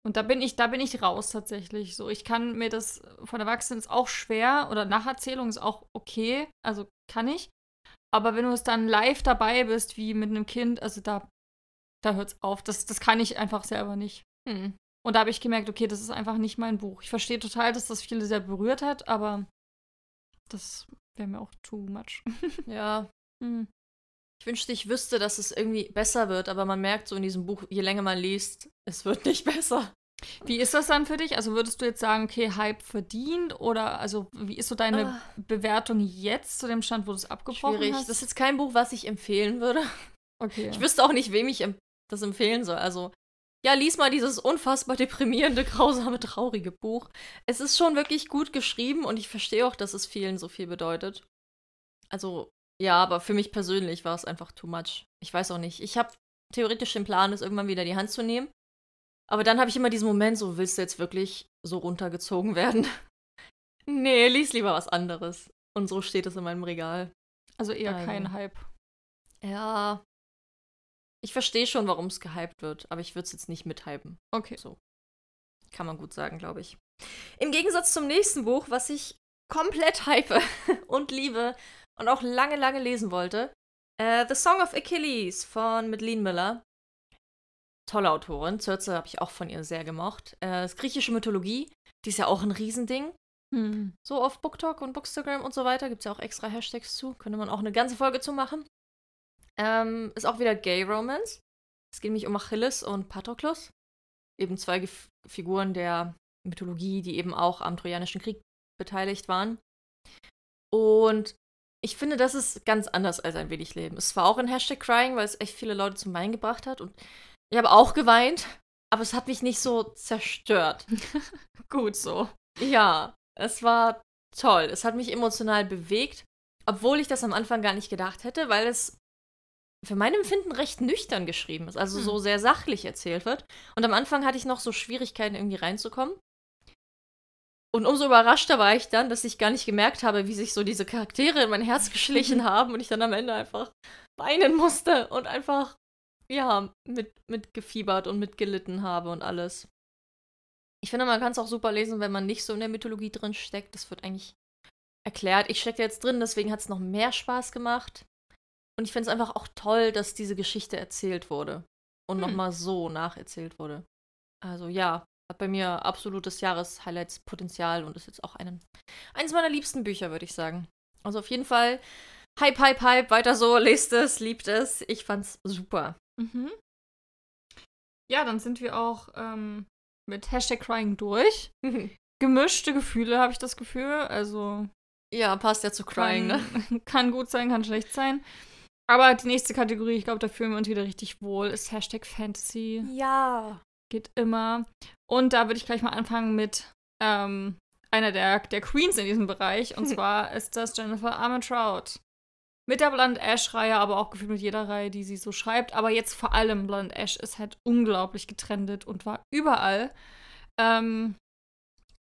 Und da bin ich, da bin ich raus tatsächlich. So, ich kann mir das von Erwachsenen ist auch schwer oder Nacherzählung ist auch okay, also kann ich. Aber wenn du es dann live dabei bist, wie mit einem Kind, also da, da hört's auf. Das, das kann ich einfach selber nicht. Hm. Und da habe ich gemerkt, okay, das ist einfach nicht mein Buch. Ich verstehe total, dass das viele sehr berührt hat, aber das wäre mir auch too much. ja. Hm. Ich wünschte, ich wüsste, dass es irgendwie besser wird, aber man merkt so in diesem Buch, je länger man liest, es wird nicht besser. Wie ist das dann für dich? Also würdest du jetzt sagen, okay, Hype verdient oder also wie ist so deine ah. Bewertung jetzt zu dem Stand, wo du es abgebrochen Schwierig. hast? Das ist jetzt kein Buch, was ich empfehlen würde. Okay. Ich wüsste auch nicht, wem ich das empfehlen soll. Also ja, lies mal dieses unfassbar deprimierende, grausame, traurige Buch. Es ist schon wirklich gut geschrieben und ich verstehe auch, dass es vielen so viel bedeutet. Also ja, aber für mich persönlich war es einfach too much. Ich weiß auch nicht. Ich habe theoretisch den Plan, es irgendwann wieder in die Hand zu nehmen. Aber dann habe ich immer diesen Moment, so willst du jetzt wirklich so runtergezogen werden? nee, lies lieber was anderes. Und so steht es in meinem Regal. Also eher also. kein Hype. Ja. Ich verstehe schon, warum es gehypt wird, aber ich würde es jetzt nicht mithypen. Okay. So. Kann man gut sagen, glaube ich. Im Gegensatz zum nächsten Buch, was ich komplett hype und liebe und auch lange, lange lesen wollte. Äh, The Song of Achilles von Madeleine Miller. Tolle Autorin. Zürze habe ich auch von ihr sehr gemocht. Äh, das griechische Mythologie, die ist ja auch ein Riesending. Hm. So auf BookTok und Bookstagram und so weiter gibt es ja auch extra Hashtags zu. Könnte man auch eine ganze Folge zu machen. Ähm, ist auch wieder Gay Romance. Es geht nämlich um Achilles und Patroklos. Eben zwei Gef Figuren der Mythologie, die eben auch am Trojanischen Krieg beteiligt waren. Und ich finde, das ist ganz anders als ein wenig Leben. Es war auch ein Hashtag Crying, weil es echt viele Leute zum Weinen gebracht hat. Und ich habe auch geweint, aber es hat mich nicht so zerstört. Gut so. Ja, es war toll. Es hat mich emotional bewegt, obwohl ich das am Anfang gar nicht gedacht hätte, weil es für mein Empfinden recht nüchtern geschrieben ist, also hm. so sehr sachlich erzählt wird. Und am Anfang hatte ich noch so Schwierigkeiten, irgendwie reinzukommen. Und umso überraschter war ich dann, dass ich gar nicht gemerkt habe, wie sich so diese Charaktere in mein Herz geschlichen haben und ich dann am Ende einfach weinen musste und einfach, ja, mit, mitgefiebert und mitgelitten habe und alles. Ich finde, man kann es auch super lesen, wenn man nicht so in der Mythologie drin steckt. Das wird eigentlich erklärt. Ich stecke jetzt drin, deswegen hat es noch mehr Spaß gemacht. Und ich finde es einfach auch toll, dass diese Geschichte erzählt wurde. Und hm. nochmal so nacherzählt wurde. Also ja, hat bei mir absolutes Jahreshighlights-Potenzial und ist jetzt auch einen, eines meiner liebsten Bücher, würde ich sagen. Also auf jeden Fall Hype, Hype, Hype, weiter so, lest es, liebt es. Ich fand's super. Mhm. Ja, dann sind wir auch ähm, mit Hashtag Crying durch. Gemischte Gefühle, habe ich das Gefühl. Also. Ja, passt ja zu Crying, kann, ne? Kann gut sein, kann schlecht sein. Aber die nächste Kategorie, ich glaube, da fühlen wir uns wieder richtig wohl, ist Hashtag Fantasy. Ja. Geht immer. Und da würde ich gleich mal anfangen mit ähm, einer der, der Queens in diesem Bereich. Und zwar ist das Jennifer Armentrout. Mit der Blonde Ash-Reihe, aber auch gefühlt mit jeder Reihe, die sie so schreibt. Aber jetzt vor allem Blonde Ash ist halt unglaublich getrendet und war überall. Ähm,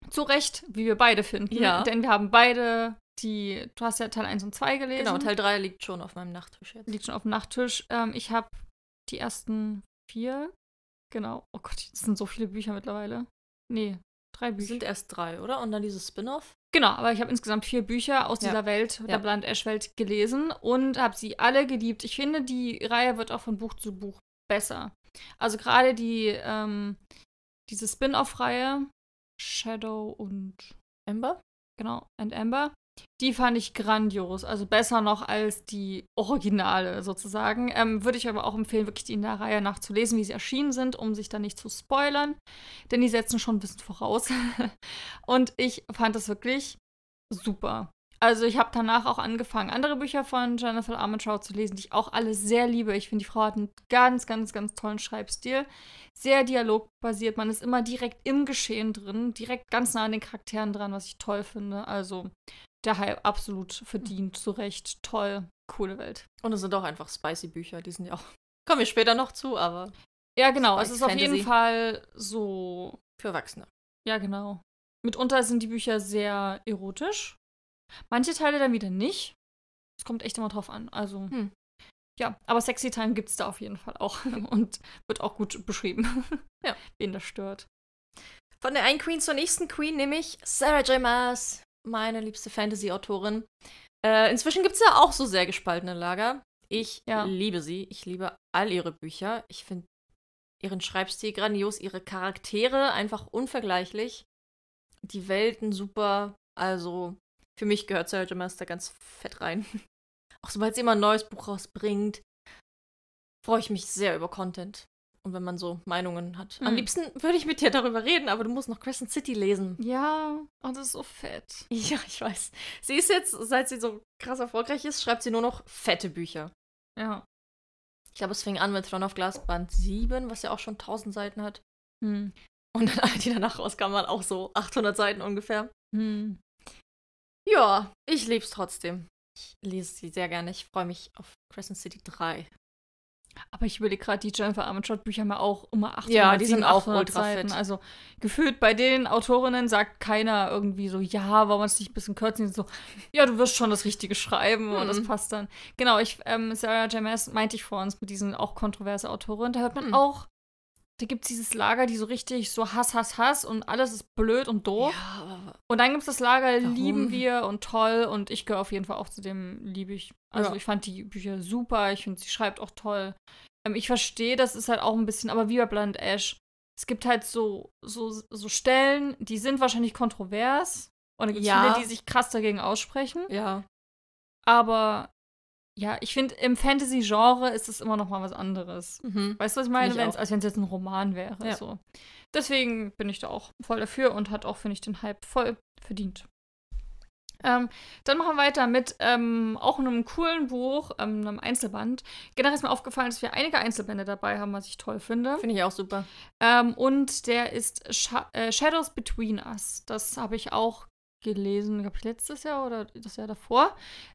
zu Recht, wie wir beide finden. Ja. Denn wir haben beide die, du hast ja Teil 1 und 2 gelesen. Genau, Teil 3 liegt schon auf meinem Nachttisch jetzt. Liegt schon auf dem Nachttisch. Ähm, ich habe die ersten vier. Genau. Oh Gott, das sind so viele Bücher mittlerweile. Nee, drei Bücher. Sind erst drei, oder? Und dann dieses Spin-off? Genau, aber ich habe insgesamt vier Bücher aus Ja. dieser Welt, Ja. der Blind Ash-Welt, gelesen und habe sie alle geliebt. Ich finde, die Reihe wird auch von Buch zu Buch besser. Also gerade die, ähm, diese Spin-off-Reihe, Shadow und Ember? genau, and Amber, die fand ich grandios. Also besser noch als die Originale sozusagen. Ähm, Würde ich aber auch empfehlen, wirklich die in der Reihe nachzulesen, wie sie erschienen sind, um sich da nicht zu spoilern. Denn die setzen schon ein bisschen voraus. Und ich fand das wirklich super. Also ich habe danach auch angefangen, andere Bücher von Jennifer Armentrout zu lesen, die ich auch alle sehr liebe. Ich finde, die Frau hat einen ganz, ganz, ganz tollen Schreibstil. Sehr dialogbasiert. Man ist immer direkt im Geschehen drin, direkt ganz nah an den Charakteren dran, was ich toll finde. Also der Hype absolut verdient, zu Recht. Toll, coole Welt. Und es sind auch einfach spicy Bücher, die sind ja auch. Kommen wir später noch zu, aber Ja, genau. Es ist auf jeden Fantasy. Fall so für Erwachsene. Ja, genau. Mitunter sind die Bücher sehr erotisch. Manche Teile dann wieder nicht. Es kommt echt immer drauf an. Also, Hm. ja, aber Sexy Time gibt es da auf jeden Fall auch. Und wird auch gut beschrieben. Ja. Wen das stört. Von der einen Queen zur nächsten Queen, nämlich Sarah J. Maas, meine liebste Fantasy-Autorin. Äh, inzwischen gibt es ja auch so sehr gespaltene Lager. Ich Ja. liebe sie. Ich liebe all ihre Bücher. Ich finde ihren Schreibstil grandios, ihre Charaktere einfach unvergleichlich. Die Welten super. Also, für mich gehört. Maas da ganz fett rein. Auch sobald sie immer ein neues Buch rausbringt, freue ich mich sehr über Content. Und wenn man so Meinungen hat. Am Hm. liebsten würde ich mit dir darüber reden, aber du musst noch Crescent City lesen. Ja, oh, das ist so fett. Ja, ich weiß. Sie ist jetzt, seit sie so krass erfolgreich ist, schreibt sie nur noch fette Bücher. Ja. Ich glaube, es fing an mit Throne of Glass Band 7, was ja auch schon 1000 Seiten hat. Hm. Und dann alle, die danach rauskamen, waren auch so 800 Seiten ungefähr. Hm. Ja, ich lieb's trotzdem. Ich lese sie sehr gerne. Ich freue mich auf Crescent City 3. Aber ich überlege gerade, die Jennifer Armentrout Bücher haben ja auch immer 800, Ja, die sind 700, auch 800 ultra Seiten. fett. Also gefühlt bei den Autorinnen sagt keiner irgendwie so, ja, wollen wir es nicht ein bisschen kürzen? So, ja, du wirst schon das Richtige schreiben und das Mhm. passt dann. Genau, ich, ähm, Sarah J. Maas meinte ich vor uns mit diesen auch kontroverse Autorinnen. Da hört man Mhm. auch, da gibt es dieses Lager, die so richtig so Hass, Hass, Hass und alles ist blöd und doof. Ja, Und dann gibt es das Lager, Warum? lieben wir und toll. Und ich gehöre auf jeden Fall auch zu dem, liebe ich. Also Ja. ich fand die Bücher super. Ich finde, sie schreibt auch toll. Ähm, ich verstehe, das ist halt auch ein bisschen, aber wie bei Blind Ash. Es gibt halt so, so, so Stellen, die sind wahrscheinlich kontrovers. Und es gibt Ja. viele, die sich krass dagegen aussprechen. ja. Aber ja, ich finde, im Fantasy-Genre ist es immer noch mal was anderes. Mhm. Weißt du, was ich meine? Wenn's, als wenn es jetzt ein Roman wäre. Ja. So. Deswegen bin ich da auch voll dafür und hat auch, finde ich, den Hype voll verdient. Ähm, dann machen wir weiter mit ähm, auch einem coolen Buch, ähm, einem Einzelband. Generell ist mir aufgefallen, dass wir einige Einzelbände dabei haben, was ich toll finde. Finde ich auch super. Ähm, und der ist Sha äh, Shadows Between Us. Das habe ich auch gelesen, glaube ich, letztes Jahr oder das Jahr davor.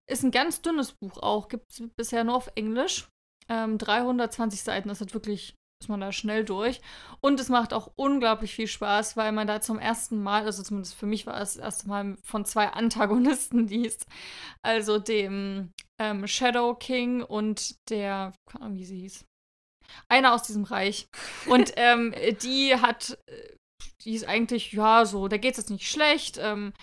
Ist ein ganz dünnes Buch auch. Gibt es bisher nur auf Englisch. Ähm, 320 Seiten, das hat wirklich, ist man da schnell durch. Und es macht auch unglaublich viel Spaß, weil man da zum ersten Mal, also zumindest für mich war es das erste Mal von zwei Antagonisten liest. Also dem ähm, Shadow King und der, keine Ahnung, wie sie hieß. Einer aus diesem Reich. Und ähm, die hat, äh, die ist eigentlich, ja, so, da geht es jetzt nicht schlecht. Ähm,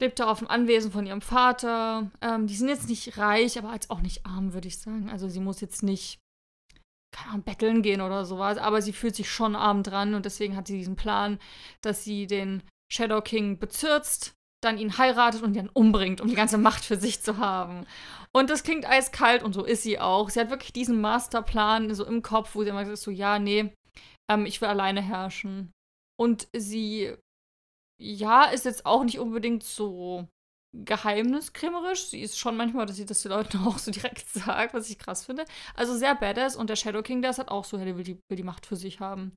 lebt da auf dem Anwesen von ihrem Vater. Ähm, die sind jetzt nicht reich, aber jetzt auch nicht arm, würde ich sagen. Also sie muss jetzt nicht keine Ahnung, betteln gehen oder sowas, aber sie fühlt sich schon arm dran und deswegen hat sie diesen Plan, dass sie den Shadow King bezirzt, dann ihn heiratet und ihn umbringt, um die ganze Macht für sich zu haben. Und das klingt eiskalt und so ist sie auch. Sie hat wirklich diesen Masterplan so im Kopf, wo sie immer sagt so, ja, nee, ähm, ich will alleine herrschen. Und sie, ja, ist jetzt auch nicht unbedingt so geheimniskrämerisch. Sie ist schon manchmal, dass sie das den Leuten auch so direkt sagt, was ich krass finde. Also sehr badass und der Shadow King, der ist halt auch so, der will die, will die Macht für sich haben.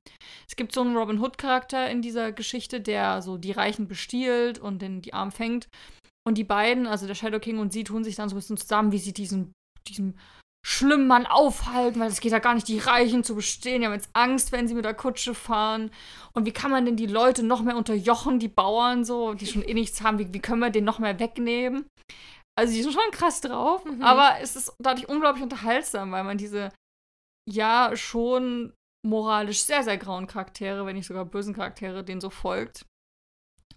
Es gibt so einen Robin Hood-Charakter in dieser Geschichte, der so die Reichen bestiehlt und den die Arm fängt. Und die beiden, also der Shadow King und sie, tun sich dann so ein bisschen zusammen, wie sie diesen, diesen schlimmen Mann aufhalten, weil es geht ja gar nicht, die Reichen zu bestehen. Die haben jetzt Angst, wenn sie mit der Kutsche fahren. Und wie kann man denn die Leute noch mehr unterjochen, die Bauern so, die schon eh nichts haben? Wie, wie können wir den noch mehr wegnehmen? Also, die sind schon krass drauf, mhm. aber es ist dadurch unglaublich unterhaltsam, weil man diese, ja, schon moralisch sehr, sehr grauen Charaktere, wenn nicht sogar bösen Charaktere, denen so folgt.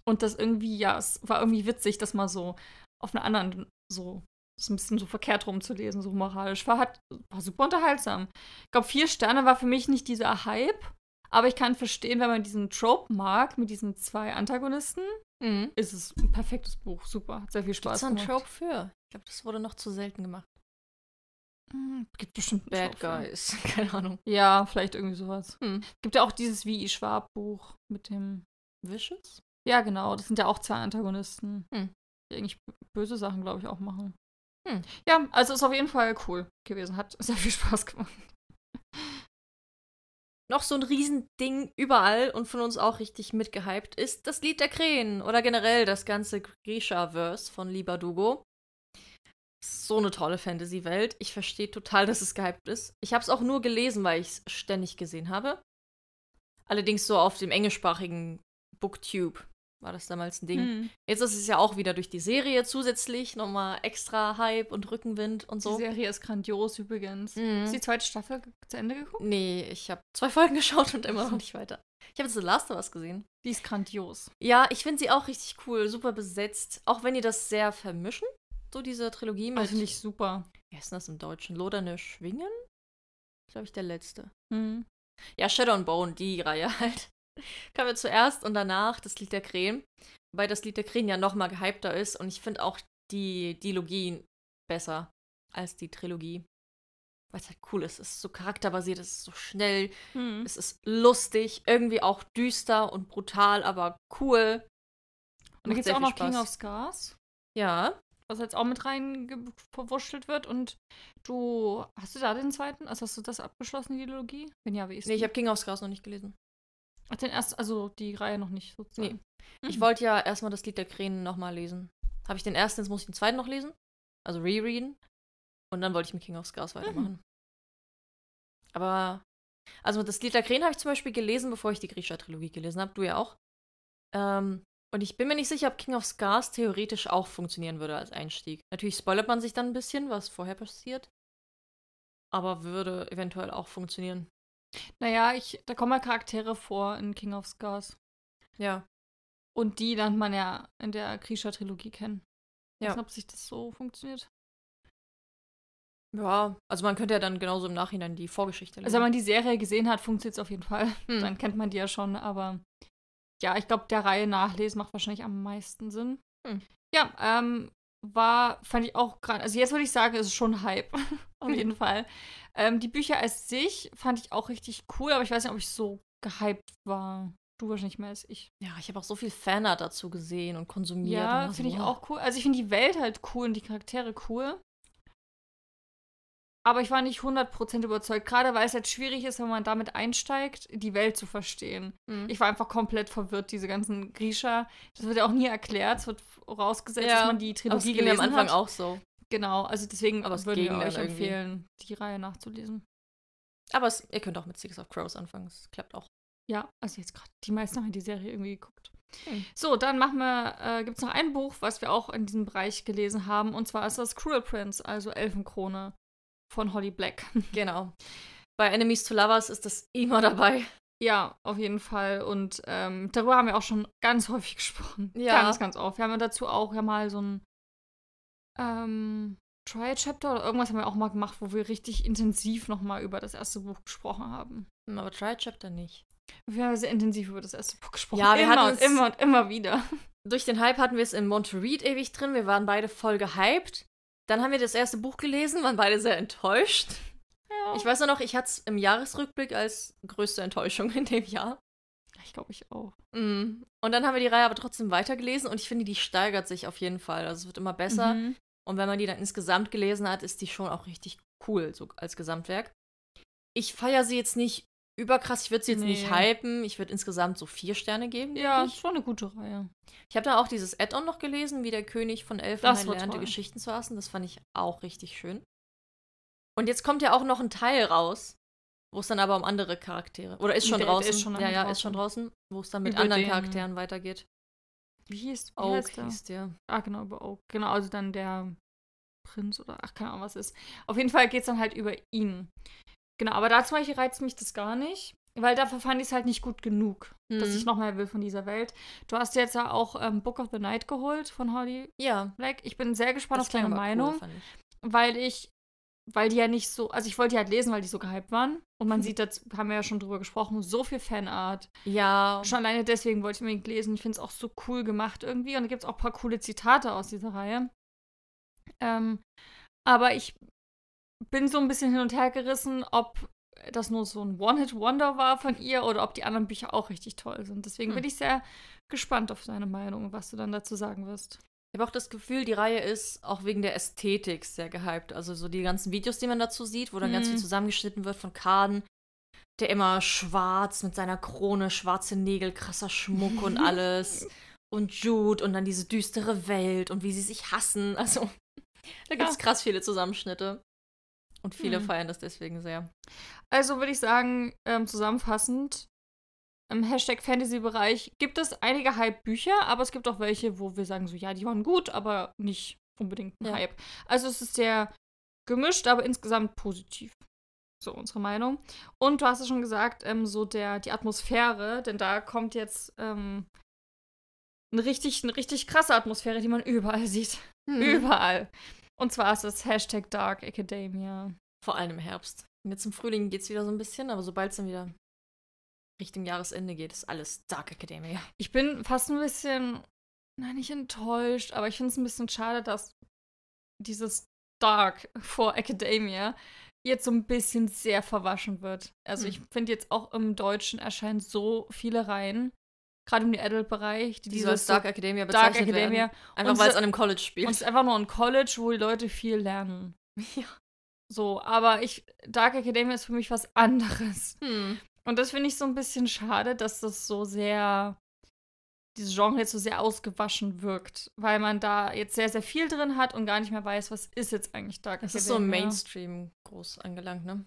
Und das irgendwie, ja, es war irgendwie witzig, das mal so auf einer anderen, so das ein bisschen so verkehrt rumzulesen, so moralisch. War, hat, war super unterhaltsam. Ich glaube, vier Sterne war für mich nicht dieser Hype, aber ich kann verstehen, wenn man diesen Trope mag, mit diesen zwei Antagonisten, mhm. ist es ein perfektes Buch. Super, hat sehr viel Spaß Gibt's gemacht. Trope für? Ich glaube, das wurde noch zu selten gemacht. Hm, gibt bestimmt Bad Guys. Keine Ahnung. Ja, vielleicht irgendwie sowas. Hm. Gibt ja auch dieses Wie Schwab Buch mit dem Vicious? Ja, genau. Das sind ja auch zwei Antagonisten. Hm. Die eigentlich böse Sachen, glaube ich, auch machen. Hm. Ja, also ist auf jeden Fall cool gewesen. Hat sehr viel Spaß gemacht. Noch so ein Riesending überall und von uns auch richtig mitgehypt ist das Lied der Krähen oder generell das ganze Grisha-Verse von Libadugo. So eine tolle Fantasy-Welt. Ich verstehe total, dass es gehypt ist. Ich habe es auch nur gelesen, weil ich es ständig gesehen habe. Allerdings so auf dem englischsprachigen Booktube war das damals ein Ding. Mhm. Jetzt ist es ja auch wieder durch die Serie zusätzlich nochmal extra Hype und Rückenwind und so. Die Serie ist grandios übrigens. Mhm. Ist die zweite Staffel zu Ende geguckt? Nee, ich habe zwei Folgen geschaut und immer noch nicht weiter. Ich habe jetzt The Last of Us gesehen. Die ist grandios. Ja, ich finde sie auch richtig cool, super besetzt. Auch wenn die das sehr vermischen, so diese Trilogie mit. Also nicht super. Wie heißt das im Deutschen? Loderne Schwingen? Glaube ich, der letzte. Mhm. Ja, Shadow and Bone, die Reihe halt. Kam ja zuerst und danach das Lied der Krähen. Weil das Lied der Krähen ja nochmal gehypter ist und ich finde auch die Dilogie besser als die Trilogie. Weil es halt cool ist. Es ist so charakterbasiert, es ist so schnell, hm. es ist lustig, irgendwie auch düster und brutal, aber cool. Und dann gibt es auch noch Spaß. King of Scars. Ja. Was jetzt auch mit rein verwurschtelt wird. Und du, hast du da den zweiten? Also hast du das abgeschlossen, die Dilogie? Wenn ja, wie ist Nee, ich habe King of Scars noch nicht gelesen. Ach, den ersten, also die Reihe noch nicht sozusagen. Nee. Mhm. Ich wollte ja erstmal das Lied der Krähen nochmal lesen. Habe ich den ersten, jetzt muss ich den zweiten noch lesen. Also rereaden. Und dann wollte ich mit King of Scars weitermachen. Mhm. Aber, also das Lied der Krähen habe ich zum Beispiel gelesen, bevor ich die Grisha-Trilogie gelesen habe. Du ja auch. Ähm, und ich bin mir nicht sicher, ob King of Scars theoretisch auch funktionieren würde als Einstieg. Natürlich spoilert man sich dann ein bisschen, was vorher passiert. Aber würde eventuell auch funktionieren. Naja, ich, da kommen ja Charaktere vor in King of Scars. Ja. Und die lernt man ja in der Krisha-Trilogie kennen. Ich ja. weiß nicht, ob sich das so funktioniert. Ja, also man könnte ja dann genauso im Nachhinein die Vorgeschichte lesen. Also wenn man die Serie gesehen hat, funktioniert es auf jeden Fall. Hm. Dann kennt man die ja schon, aber ja, ich glaube, der Reihe nachlesen macht wahrscheinlich am meisten Sinn. Hm. Ja, ähm, war, fand ich auch gerade, also jetzt würde ich sagen, ist es schon Hype. auf hm. jeden Fall. Ähm, die Bücher als sich fand ich auch richtig cool, aber ich weiß nicht, ob ich so gehypt war. Du wahrscheinlich mehr als ich. Ja, ich habe auch so viel Fanart dazu gesehen und konsumiert. Ja, finde ich auch cool. Also ich finde die Welt halt cool und die Charaktere cool. Aber ich war nicht 100% überzeugt, gerade weil es halt schwierig ist, wenn man damit einsteigt, die Welt zu verstehen. Mhm. Ich war einfach komplett verwirrt, diese ganzen Grisha. Das wird ja auch nie erklärt. Es wird vorausgesetzt, ja, dass man die Trilogie gelesen am Anfang hat. auch so. Genau, also deswegen Aber würde ich euch empfehlen, die Reihe nachzulesen. Aber es, ihr könnt auch mit Six of Crows anfangen, es klappt auch. Ja, also jetzt gerade, die meisten haben die Serie irgendwie geguckt. Hm. So, dann machen wir, äh, gibt es noch ein Buch, was wir auch in diesem Bereich gelesen haben, und zwar ist das Cruel Prince, also Elfenkrone von Holly Black. genau. Bei Enemies to Lovers ist das immer dabei. Ja, auf jeden Fall. Und ähm, darüber haben wir auch schon ganz häufig gesprochen. Ja. Ganz, ganz oft. Wir haben dazu auch ja mal so ein ähm, Trial Chapter oder irgendwas haben wir auch mal gemacht, wo wir richtig intensiv nochmal über das erste Buch gesprochen haben. Hm, Aber Trial Chapter nicht. Wir haben sehr intensiv über das erste Buch gesprochen. Ja, wir immer hatten und uns- immer und immer wieder. Durch den Hype hatten wir es in Monte Read ewig drin. Wir waren beide voll gehypt. Dann haben wir das erste Buch gelesen, waren beide sehr enttäuscht. Ja. Ich weiß nur noch, ich hatte es im Jahresrückblick als größte Enttäuschung in dem Jahr. Ich glaube, ich auch. Mm. Und dann haben wir die Reihe aber trotzdem weitergelesen und ich finde, die steigert sich auf jeden Fall. Also es wird immer besser. Mhm. Und wenn man die dann insgesamt gelesen hat, ist die schon auch richtig cool, so als Gesamtwerk. Ich feiere sie jetzt nicht überkrass, ich würde sie jetzt nicht Nee. hypen. Ich würde insgesamt so vier Sterne geben. Ja, ist schon eine gute Reihe. Ich habe da auch dieses Add-on noch gelesen, wie der König von war lernte, toll. Geschichten zu hassen. Das fand ich auch richtig schön. Und jetzt kommt ja auch noch ein Teil raus, wo es dann aber um andere Charaktere. Oder ist schon Der- der draußen. ist schon ja, ja, ist schon draußen, wo es dann mit Über anderen den- Charakteren weitergeht. Wie hieß, wie Oak heißt der? hieß der. Ah, genau, über Oak. Genau, also dann der Prinz oder ach, keine Ahnung, was ist. Auf jeden Fall geht es dann halt über ihn. Genau, aber da zum Beispiel reizt mich das gar nicht, weil dafür fand ich es halt nicht gut genug, dass Mhm. ich noch mehr will von dieser Welt. Du hast jetzt ja auch ähm, Book of the Night geholt von Holly Ja, Black. Ich bin sehr gespannt das auf deine cool, Meinung, fand ich. weil ich, weil die ja nicht so, also ich wollte die halt lesen, weil die so gehypt waren. Und man Mhm. sieht, das haben wir ja schon drüber gesprochen, so viel Fanart. Ja, Schon alleine deswegen wollte ich unbedingt lesen. Ich finde es auch so cool gemacht irgendwie. Und da gibt es auch ein paar coole Zitate aus dieser Reihe. Ähm, aber ich bin so ein bisschen hin und her gerissen, ob das nur so ein One-Hit-Wonder war von ihr oder ob die anderen Bücher auch richtig toll sind. Deswegen Hm. bin ich sehr gespannt auf deine Meinung was du dann dazu sagen wirst. Ich habe auch das Gefühl, die Reihe ist auch wegen der Ästhetik sehr gehypt. Also so die ganzen Videos, die man dazu sieht, wo dann ganz Mhm. viel zusammengeschnitten wird von Kaden, der immer schwarz mit seiner Krone, schwarze Nägel, krasser Schmuck und alles. Und Jude und dann diese düstere Welt und wie sie sich hassen. Also da gibt es Ja. krass viele Zusammenschnitte. Und viele Mhm. feiern das deswegen sehr. Also würde ich sagen, ähm, zusammenfassend, im Hashtag Fantasy-Bereich gibt es einige Hype-Bücher, aber es gibt auch welche, wo wir sagen so, ja, die waren gut, aber nicht unbedingt ein Ja. Hype. Also es ist sehr gemischt, aber insgesamt positiv. So unsere Meinung. Und du hast es schon gesagt, ähm, so der, die Atmosphäre, denn da kommt jetzt ähm, eine, richtig, eine richtig krasse Atmosphäre, die man überall sieht. Mhm. Überall. Und zwar ist das Hashtag Dark Academia. Vor allem im Herbst. Und jetzt im Frühling geht es wieder so ein bisschen, aber sobald es dann wieder Richtung Jahresende geht, ist alles Dark Academia. Ich bin fast ein bisschen, nein, nicht enttäuscht, aber ich finde es ein bisschen schade, dass dieses Dark vor Academia jetzt so ein bisschen sehr verwaschen wird. Also Hm. ich finde jetzt auch im Deutschen erscheinen so viele Reihen, gerade im Adult-Bereich, die Die soll als Dark so Academia Dark bezeichnet Academia. werden. Einfach weil es so- an einem College spielt. Und es ist einfach nur ein College, wo die Leute viel lernen. ja. So, aber ich, Dark Academia ist für mich was anderes. Hm. Und das finde ich so ein bisschen schade, dass das so sehr, dieses Genre jetzt so sehr ausgewaschen wirkt, weil man da jetzt sehr, sehr viel drin hat und gar nicht mehr weiß, was ist jetzt eigentlich Dark Das Academia. ist so Mainstream groß angelangt, ne?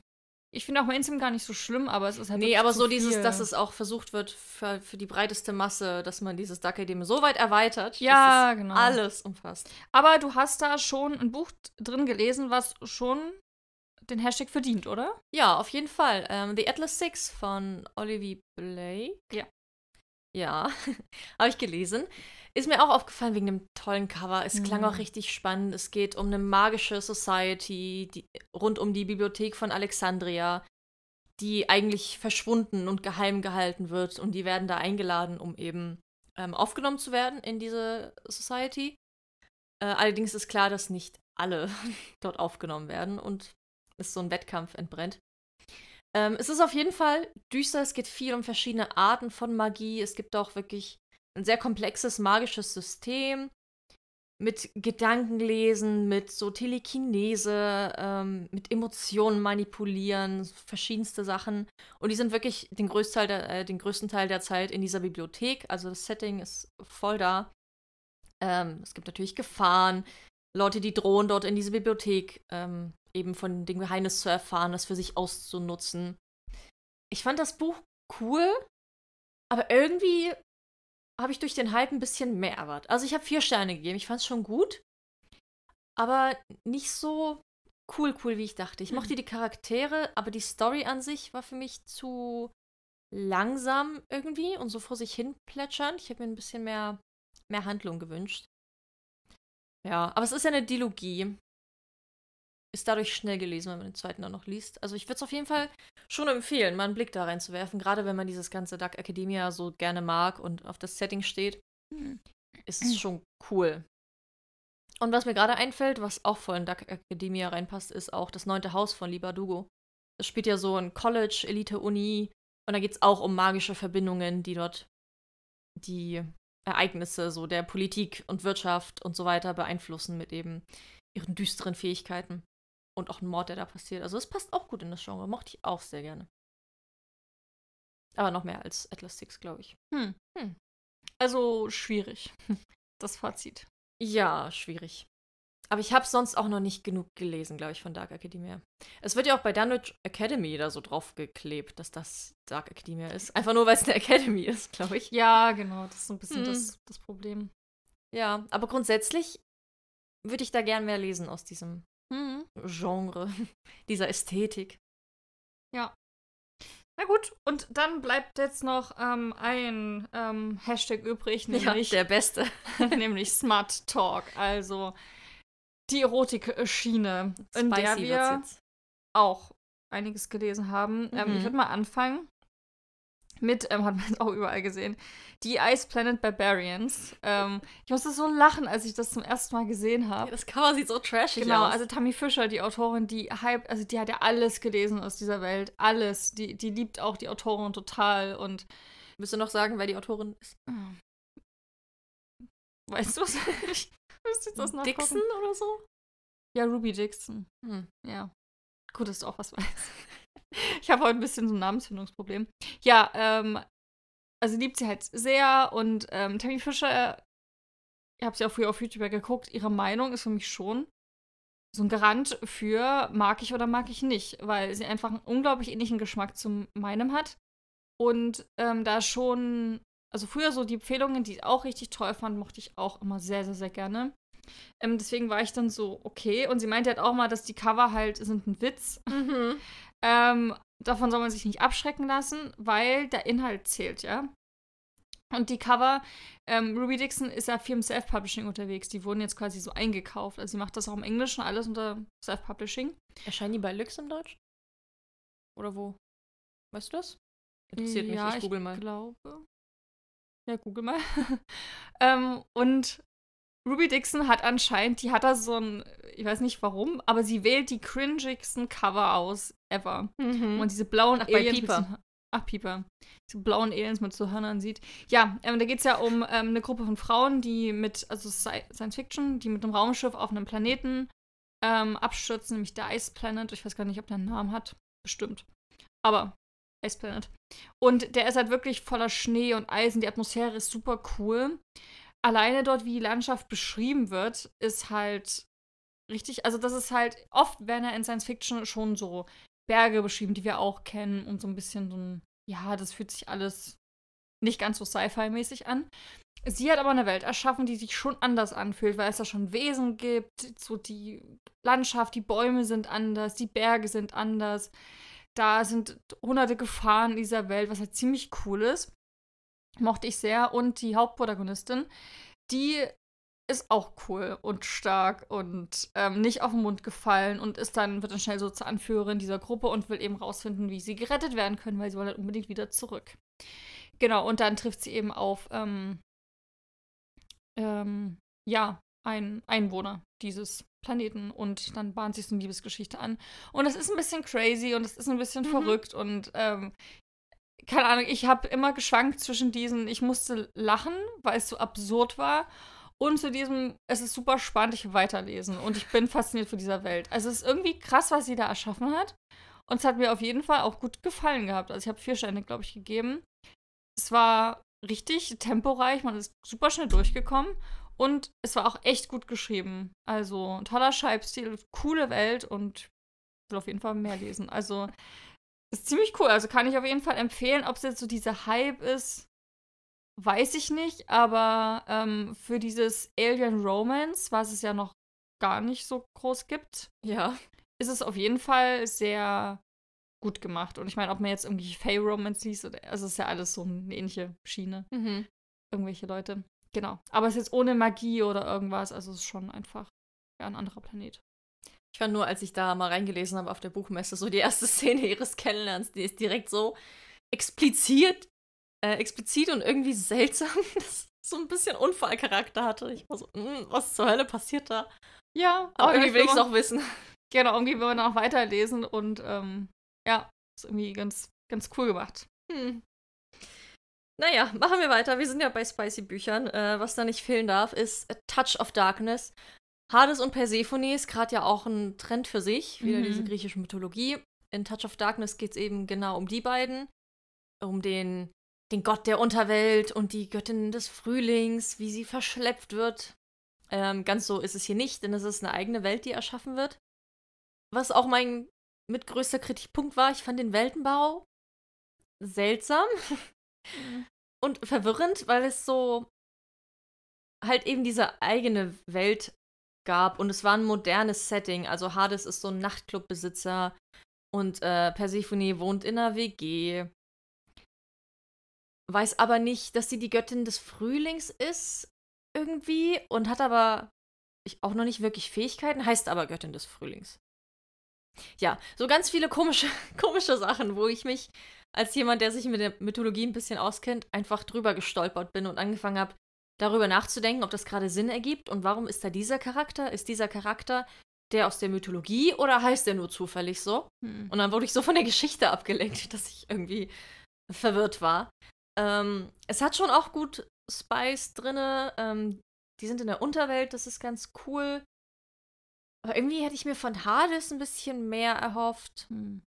Ich finde auch Mainstream gar nicht so schlimm, aber es ist halt Nee, aber so dieses, viel. dass es auch versucht wird für, für die breiteste Masse, dass man dieses Dark Academia so weit erweitert, Ja, dass es genau. alles umfasst. Aber du hast da schon ein Buch drin gelesen, was schon den Hashtag verdient, oder? Ja, auf jeden Fall. Ähm, The Atlas Six von Olivia Blake. Ja. Ja, habe ich gelesen. Ist mir auch aufgefallen wegen dem tollen Cover. Es klang Mhm. auch richtig spannend. Es geht um eine magische Society die, rund um die Bibliothek von Alexandria, die eigentlich verschwunden und geheim gehalten wird. Und die werden da eingeladen, um eben ähm, aufgenommen zu werden in diese Society. Äh, allerdings ist klar, dass nicht alle dort aufgenommen werden und es so ein Wettkampf entbrennt. Ähm, es ist auf jeden Fall düster, es geht viel um verschiedene Arten von Magie. Es gibt auch wirklich ein sehr komplexes magisches System mit Gedankenlesen, mit so Telekinese, ähm, mit Emotionen manipulieren, verschiedenste Sachen. Und die sind wirklich den, Größteil der, äh, den größten Teil der Zeit in dieser Bibliothek. Also das Setting ist voll da. Ähm, es gibt natürlich Gefahren, Leute, die drohen, dort in diese Bibliothek ähm, eben von dem Geheimnis zu erfahren, das für sich auszunutzen. Ich fand das Buch cool, aber irgendwie habe ich durch den Hype ein bisschen mehr erwartet. Also ich habe vier Sterne gegeben, ich fand es schon gut, aber nicht so cool, cool, wie ich dachte. Ich mochte die Charaktere, aber die Story an sich war für mich zu langsam irgendwie und so vor sich hin plätschernd. Ich habe mir ein bisschen mehr, mehr Handlung gewünscht. Ja, aber es ist ja eine Dilogie. Ist dadurch schnell gelesen, wenn man den zweiten dann noch liest. Also ich würde es auf jeden Fall schon empfehlen, mal einen Blick da reinzuwerfen, gerade wenn man dieses ganze Dark Academia so gerne mag und auf das Setting steht. Hm. Ist es schon cool. Und was mir gerade einfällt, was auch voll in Dark Academia reinpasst, ist auch das neunte Haus von Liba Dugo. Das spielt ja so ein College, Elite-Uni. Und da geht es auch um magische Verbindungen, die dort die Ereignisse so der Politik und Wirtschaft und so weiter beeinflussen mit eben ihren düsteren Fähigkeiten. Und auch ein Mord, der da passiert. Also es passt auch gut in das Genre. Mochte ich auch sehr gerne. Aber noch mehr als Atlas Six, glaube ich. Hm. Hm. Also schwierig. Das Fazit. Ja, schwierig. Aber ich habe sonst auch noch nicht genug gelesen, glaube ich, von Dark Academia. Es wird ja auch bei Dunwich Academy da so draufgeklebt, dass das Dark Academia ist. Einfach nur, weil es eine Academy ist, glaube ich. Ja, genau. Das ist so ein bisschen hm. das, das Problem. Ja, aber grundsätzlich würde ich da gern mehr lesen aus diesem hm. Genre, dieser Ästhetik. Ja. Na gut, und dann bleibt jetzt noch ähm, ein ähm, Hashtag übrig, nämlich ja, der beste, nämlich Smart Talk. Also die Erotik-Schiene, in der wir auch einiges gelesen haben. Mhm. Ähm, ich mhm. würde mal anfangen mit, ähm, hat man es auch überall gesehen, die Ice Planet Barbarians. Ähm, ich musste so lachen, als ich das zum ersten Mal gesehen habe. Ja, das Cover sieht so trashig genau, aus. Genau, also Tammy Fischer, die Autorin, die hype, also die hat ja alles gelesen aus dieser Welt. Alles. Die, die liebt auch die Autorin total und. Du noch sagen, wer die Autorin ist? Weißt du es? ich müsste jetzt das nachgucken. Dixon oder so? Ja, Ruby Dixon. Hm. Ja. Gut, dass du auch was weißt. ich habe heute ein bisschen so ein Namensfindungsproblem. Ja, ähm, also liebt sie halt sehr und ähm, Tammy Fischer, ich habe sie auch früher auf YouTube geguckt, ihre Meinung ist für mich schon so ein Garant für mag ich oder mag ich nicht, weil sie einfach einen unglaublich ähnlichen Geschmack zu meinem hat. Und ähm, da schon, also früher so die Empfehlungen, die ich auch richtig toll fand, mochte ich auch immer sehr, sehr, sehr gerne. Ähm, deswegen war ich dann so, okay. Und sie meinte halt auch mal, dass die Cover halt sind ein Witz. Mhm. Ähm, davon soll man sich nicht abschrecken lassen, weil der Inhalt zählt, ja. Und die Cover, ähm, Ruby Dixon ist ja viel im Self-Publishing unterwegs. Die wurden jetzt quasi so eingekauft. Also sie macht das auch im Englischen, alles unter Self-Publishing. Erscheinen die bei Lux im Deutsch? Oder wo? Weißt du das? Interessiert ja, mich, ich google mal. Ich glaube. Ja, google mal. ähm, und Ruby Dixon hat anscheinend, die hat da so ein, ich weiß nicht warum, aber sie wählt die cringigsten Cover aus ever. Mhm. Und diese blauen ach, Aliens. Pieper. Ach, Pieper. Diese blauen Aliens mit so Hörnern sieht. Ja, ähm, da geht es ja um ähm, eine Gruppe von Frauen, die mit, also Science Fiction, die mit einem Raumschiff auf einem Planeten ähm, abstürzen, nämlich der Ice Planet. Ich weiß gar nicht, ob der einen Namen hat. Bestimmt. Aber Ice Planet. Und der ist halt wirklich voller Schnee und Eisen. Die Atmosphäre ist super cool alleine dort, wie die Landschaft beschrieben wird, ist halt richtig. Also, das ist halt, oft werden ja in Science Fiction schon so Berge beschrieben, die wir auch kennen und so ein bisschen so ein, ja, das fühlt sich alles nicht ganz so Sci-Fi-mäßig an. Sie hat aber eine Welt erschaffen, die sich schon anders anfühlt, weil es da schon Wesen gibt, so die Landschaft, die Bäume sind anders, die Berge sind anders. Da sind hunderte Gefahren in dieser Welt, was halt ziemlich cool ist. Mochte ich sehr. Und die Hauptprotagonistin, die ist auch cool und stark und ähm, nicht auf den Mund gefallen und ist dann, wird dann schnell so zur Anführerin dieser Gruppe und will eben rausfinden, wie sie gerettet werden können, weil sie wollen halt unbedingt wieder zurück. Genau, und dann trifft sie eben auf, ähm, ähm, ja, einen Einwohner dieses Planeten und dann bahnt sich so eine Liebesgeschichte an. Und es ist ein bisschen crazy und es ist ein bisschen mhm. verrückt und ähm, keine Ahnung, ich habe immer geschwankt zwischen diesen, ich musste lachen, weil es so absurd war, und zu diesem, es ist super spannend, ich will weiterlesen und ich bin fasziniert von dieser Welt. Also es ist irgendwie krass, was sie da erschaffen hat. Und es hat mir auf jeden Fall auch gut gefallen gehabt. Also ich habe vier Sterne, glaube ich, gegeben. Es war richtig temporeich, man ist super schnell durchgekommen und es war auch echt gut geschrieben. Also toller Schreibstil, coole Welt und ich will auf jeden Fall mehr lesen. Also ist ziemlich cool. Also kann ich auf jeden Fall empfehlen. Ob es jetzt so dieser Hype ist, weiß ich nicht. Aber ähm, für dieses Alien Romance, was es ja noch gar nicht so groß gibt, ja. ist es auf jeden Fall sehr gut gemacht. Und ich meine, ob man jetzt irgendwie Fey Romance liest, oder, also es ist ja alles so eine ähnliche Schiene. Mhm. Irgendwelche Leute. Genau. Aber es ist jetzt ohne Magie oder irgendwas. Also es ist schon einfach ja, ein anderer Planet. Ich fand nur, als ich da mal reingelesen habe auf der Buchmesse, so die erste Szene ihres Kennenlernens, die ist direkt so explizit, äh, explizit und irgendwie seltsam, dass so ein bisschen Unfallcharakter hatte. Ich war so, mm, was zur Hölle passiert da? Ja, aber irgendwie will ich es auch wissen. Genau, irgendwie will man auch weiterlesen und ähm, ja, ist irgendwie ganz, ganz cool gemacht. Hm. Naja, machen wir weiter. Wir sind ja bei Spicy-Büchern. Äh, was da nicht fehlen darf, ist A Touch of Darkness. Hades und Persephone ist gerade ja auch ein Trend für sich, wieder mhm. diese griechische Mythologie. In Touch of Darkness geht es eben genau um die beiden, um den, den Gott der Unterwelt und die Göttin des Frühlings, wie sie verschleppt wird. Ähm, ganz so ist es hier nicht, denn es ist eine eigene Welt, die erschaffen wird. Was auch mein mitgrößter Kritikpunkt war, ich fand den Weltenbau seltsam mhm. und verwirrend, weil es so halt eben diese eigene Welt gab und es war ein modernes Setting. Also Hades ist so ein Nachtclubbesitzer und äh, Persephone wohnt in einer WG. Weiß aber nicht, dass sie die Göttin des Frühlings ist irgendwie und hat aber auch noch nicht wirklich Fähigkeiten, heißt aber Göttin des Frühlings. Ja, so ganz viele komische, komische Sachen, wo ich mich als jemand, der sich mit der Mythologie ein bisschen auskennt, einfach drüber gestolpert bin und angefangen habe, darüber nachzudenken, ob das gerade Sinn ergibt und warum ist da dieser Charakter? Ist dieser Charakter der aus der Mythologie oder heißt der nur zufällig so? Hm. Und dann wurde ich so von der Geschichte abgelenkt, dass ich irgendwie verwirrt war. Ähm, es hat schon auch gut Spice drinne. Ähm, die sind in der Unterwelt, das ist ganz cool. Aber irgendwie hätte ich mir von Hades ein bisschen mehr erhofft. Hm.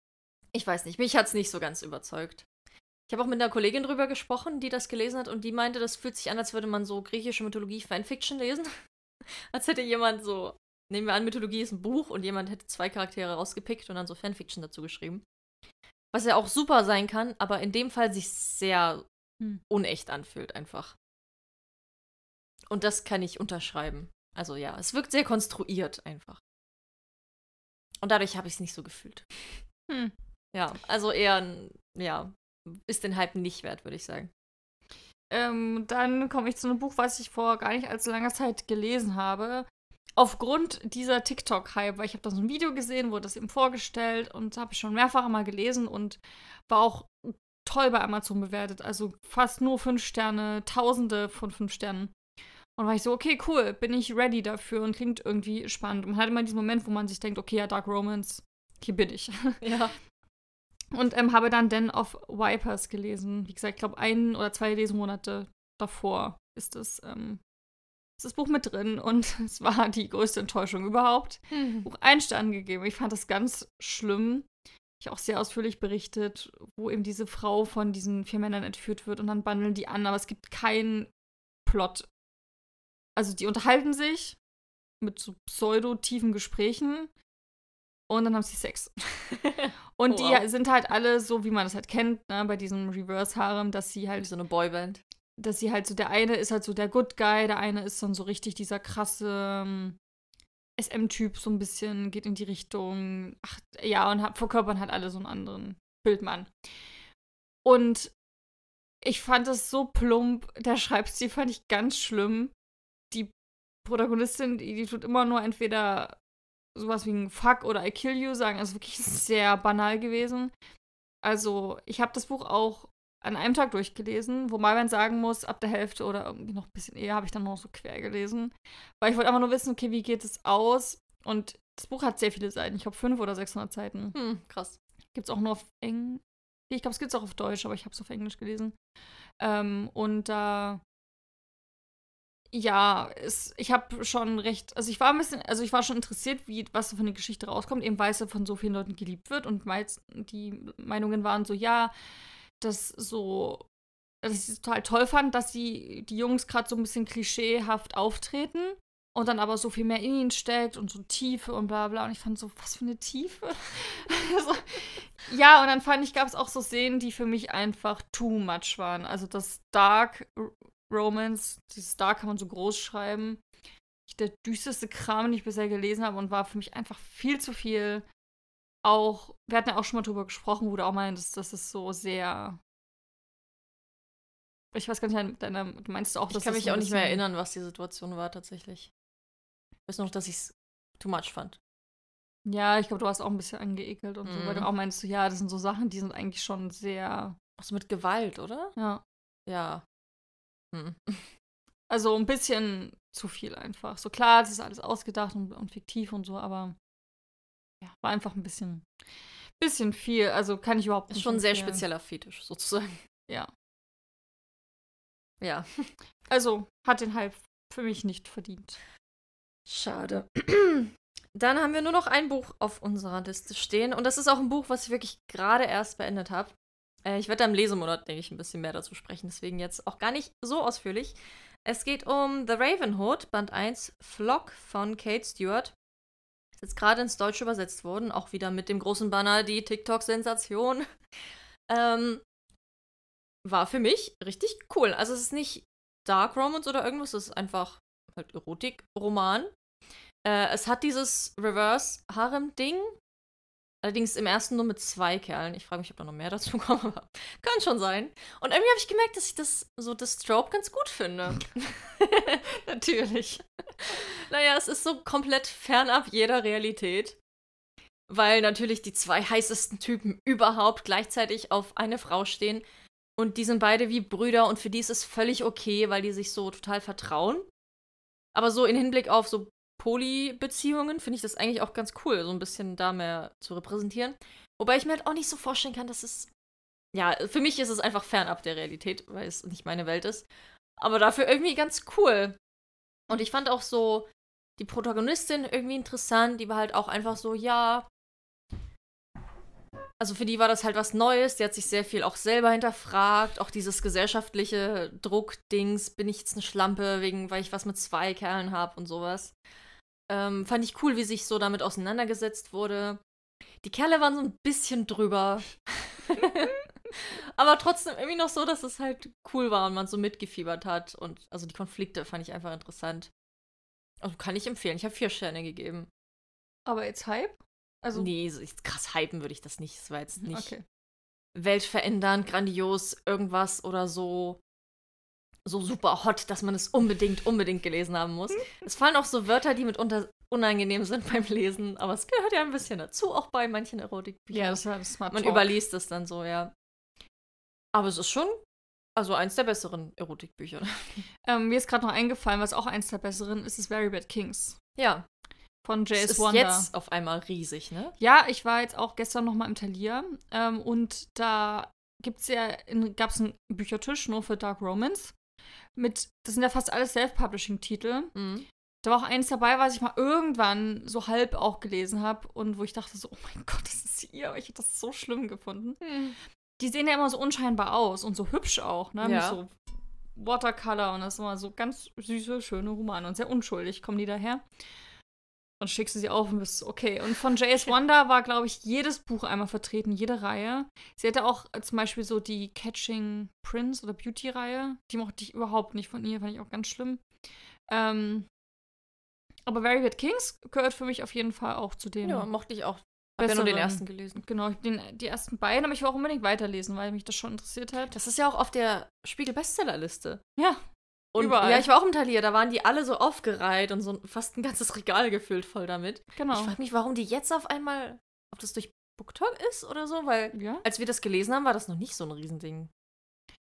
Ich weiß nicht, mich hat es nicht so ganz überzeugt. Ich habe auch mit einer Kollegin drüber gesprochen, die das gelesen hat und die meinte, das fühlt sich an, als würde man so griechische Mythologie Fanfiction lesen. als hätte jemand so, nehmen wir an, Mythologie ist ein Buch und jemand hätte zwei Charaktere rausgepickt und dann so Fanfiction dazu geschrieben. Was ja auch super sein kann, aber in dem Fall sich sehr hm. unecht anfühlt einfach. Und das kann ich unterschreiben. Also ja, es wirkt sehr konstruiert einfach. Und dadurch habe ich es nicht so gefühlt. Hm. Ja, also eher, ja, ist den Hype nicht wert, würde ich sagen. Ähm, dann komme ich zu einem Buch, was ich vor gar nicht allzu langer Zeit gelesen habe. Aufgrund dieser TikTok-Hype, weil ich habe da so ein Video gesehen, wurde das eben vorgestellt und habe ich schon mehrfach mal gelesen und war auch toll bei Amazon bewertet. Also fast nur fünf Sterne, tausende von fünf Sternen. Und war ich so, okay, cool, bin ich ready dafür und klingt irgendwie spannend. Und man hat immer diesen Moment, wo man sich denkt, okay, ja, Dark Romance, hier bin ich. Ja. Und ähm, habe dann Den of Vipers gelesen. Wie gesagt, ich glaube, ein oder zwei Lesemonate davor ist das, ähm, ist das Buch mit drin und es war die größte Enttäuschung überhaupt. Mhm. Buch einen Stern gegeben. Ich fand das ganz schlimm. Ich auch sehr ausführlich berichtet, wo eben diese Frau von diesen vier Männern entführt wird und dann bandeln die an, aber es gibt keinen Plot. Also die unterhalten sich mit so pseudo-tiefen Gesprächen und dann haben sie Sex. und oh, wow. die sind halt alle so, wie man das halt kennt, ne, bei diesem Reverse-Harem, dass sie halt. Wie so eine Boyband. Dass sie halt so, der eine ist halt so der Good Guy, der eine ist dann so richtig dieser krasse ähm, SM-Typ, so ein bisschen, geht in die Richtung. Ach, ja, und hat, verkörpern halt alle so einen anderen Bildmann. Und ich fand das so plump, der Schreibstil fand ich ganz schlimm. Die Protagonistin, die, die tut immer nur entweder sowas wie ein Fuck oder I kill you sagen. Also wirklich sehr banal gewesen. Also, ich habe das Buch auch an einem Tag durchgelesen, wo man sagen muss, ab der Hälfte oder irgendwie noch ein bisschen eher habe ich dann noch so quer gelesen. Weil ich wollte einfach nur wissen, okay, wie geht es aus? Und das Buch hat sehr viele Seiten. Ich glaube, fünf oder 600 Seiten. Hm, krass. Gibt es auch nur auf Englisch. Ich glaube, es gibt es auch auf Deutsch, aber ich habe es auf Englisch gelesen. Ähm, und da ja, es, ich habe schon recht, also ich war ein bisschen, also ich war schon interessiert, wie was von der Geschichte rauskommt, eben weil ja von so vielen Leuten geliebt wird und meist die Meinungen waren so, ja, das so, dass ich es total toll fand, dass die, die Jungs gerade so ein bisschen klischeehaft auftreten und dann aber so viel mehr in ihnen steckt und so Tiefe und bla bla. Und ich fand so, was für eine Tiefe. also, ja, und dann fand ich, gab es auch so Szenen, die für mich einfach too much waren. Also das Dark Romance. Dieses Star kann man so groß schreiben. Der düsterste Kram, den ich bisher gelesen habe und war für mich einfach viel zu viel. Auch, wir hatten ja auch schon mal drüber gesprochen, wo du auch meinst, das ist so sehr. Ich weiß gar nicht, deine, du meinst auch, dass Ich kann mich auch nicht mehr erinnern, was die Situation war tatsächlich. Ich weiß noch, dass ich es too much fand. Ja, ich glaube, du warst auch ein bisschen angeekelt und so, weil du Mhm. auch meinst, so, ja, das sind so Sachen, die sind eigentlich schon sehr, Was mit Gewalt, oder? ja, Ja. Hm. also ein bisschen zu viel einfach. So klar, das ist alles ausgedacht und, und fiktiv und so, aber ja, war einfach ein bisschen, bisschen viel. Also kann ich überhaupt Ist nicht schon ein sehr spezieller Fetisch, sozusagen. Ja. Ja. Also hat den Hype für mich nicht verdient. Schade. Dann haben wir nur noch ein Buch auf unserer Liste stehen. Und das ist auch ein Buch, was ich wirklich gerade erst beendet habe. Äh, ich werde im Lesemonat, denke ich, ein bisschen mehr dazu sprechen. Deswegen jetzt auch gar nicht so ausführlich. Es geht um The Ravenhood, Band 1, Flock von Kate Stewart. Ist jetzt gerade ins Deutsche übersetzt worden. Auch wieder mit dem großen Banner, die TikTok-Sensation. Ähm, war für mich richtig cool. Also es ist nicht Dark Romance oder irgendwas, es ist einfach halt Erotik-Roman. Äh, es hat dieses Reverse-Harem-Ding. Allerdings im ersten nur mit zwei Kerlen. Ich frage mich, ob da noch mehr dazu kommen, aber kann schon sein. Und irgendwie habe ich gemerkt, dass ich das so das Trope ganz gut finde. Natürlich. naja, es ist so komplett fernab jeder Realität. Weil natürlich die zwei heißesten Typen überhaupt gleichzeitig auf eine Frau stehen. Und die sind beide wie Brüder und für die ist es völlig okay, weil die sich so total vertrauen. Aber so in Hinblick auf so Poly-Beziehungen finde ich das eigentlich auch ganz cool, so ein bisschen da mehr zu repräsentieren. Wobei ich mir halt auch nicht so vorstellen kann, dass es. Ja, für mich ist es einfach fernab der Realität, weil es nicht meine Welt ist. Aber dafür irgendwie ganz cool. Und ich fand auch so die Protagonistin irgendwie interessant. Die war halt auch einfach so, ja. Also für die war das halt was Neues. Die hat sich sehr viel auch selber hinterfragt. Auch dieses gesellschaftliche Druckdings. Bin ich jetzt eine Schlampe, wegen, weil ich was mit zwei Kerlen habe und sowas. Ähm, fand ich cool, wie sich so damit auseinandergesetzt wurde. Die Kerle waren so ein bisschen drüber. Aber trotzdem irgendwie noch so, dass es halt cool war und man so mitgefiebert hat. Und also die Konflikte fand ich einfach interessant. Also kann ich empfehlen. Ich habe vier Sterne gegeben. Aber jetzt Hype? Also, nee, so krass hypen würde ich das nicht. Es war jetzt nicht okay. weltverändernd, grandios, irgendwas oder so so super hot, dass man es unbedingt, unbedingt gelesen haben muss. Es fallen auch so Wörter, die mitunter unangenehm sind beim Lesen, aber es gehört ja ein bisschen dazu, auch bei manchen Erotikbüchern. Ja, das war das Smart Man Talk. überliest es dann so, ja. Aber es ist schon, also eins der besseren Erotikbücher. Ähm, mir ist gerade noch eingefallen, was auch eins der besseren ist, ist Very Bad Kings Ja, von J.S. ist Wonder. jetzt auf einmal riesig, ne? Ja, ich war jetzt auch gestern noch mal im Talier ähm, und da gibt's ja, gab es einen Büchertisch nur für Dark Romance. Mit, das sind ja fast alles Self-Publishing-Titel. Mhm. Da war auch eins dabei, was ich mal irgendwann so halb auch gelesen habe und wo ich dachte so, oh mein Gott, das ist hier, aber ich hätte das so schlimm gefunden. Die sehen ja immer so unscheinbar aus und so hübsch auch, ne? Mit Ja. so Watercolor und das ist immer so ganz süße, schöne Romane und sehr unschuldig kommen die daher. Und schickst du sie auf und bist okay. Und von J.S. Wonder war, glaube ich, jedes Buch einmal vertreten, jede Reihe. Sie hatte auch äh, zum Beispiel so die Catching Prince oder Beauty-Reihe. Die mochte ich überhaupt nicht von ihr, fand ich auch ganz schlimm. Ähm, aber Very Good Kings gehört für mich auf jeden Fall auch zu den. Ja, mochte ich auch. Hab ja nur den ersten gelesen. Genau, den, die ersten beiden, aber ich will auch unbedingt weiterlesen, weil mich das schon interessiert hat. Das ist ja auch auf der Spiegel-Bestsellerliste. Ja, Und Überall. ja, ich war auch im Talier, da waren die alle so aufgereiht und so fast ein ganzes Regal gefüllt voll damit. genau. Ich frage mich, warum die jetzt auf einmal, ob das durch BookTok ist oder so, weil ja. als wir das gelesen haben, war das noch nicht so ein Riesending.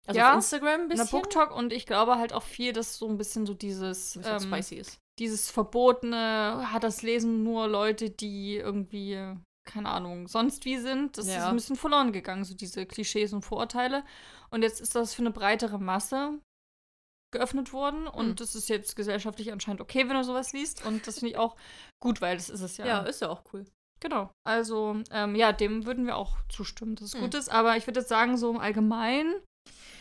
Also Ja, auf Instagram ein bisschen, BookTok und ich glaube halt auch viel, dass so ein bisschen so dieses, ähm, spicy ist. dieses Verbotene, hat das lesen nur Leute, die irgendwie, keine Ahnung, sonst wie sind. Das ist Ja. ein bisschen verloren gegangen, so diese Klischees und Vorurteile. Und jetzt ist das für eine breitere Masse geöffnet worden und Hm. das ist jetzt gesellschaftlich anscheinend okay, wenn du sowas liest. Und das finde ich auch gut, weil das ist es ja. Ja. ist ja auch cool. Genau. Also, ähm, ja, dem würden wir auch zustimmen, dass es Hm. gut ist. Aber ich würde jetzt sagen, so im Allgemeinen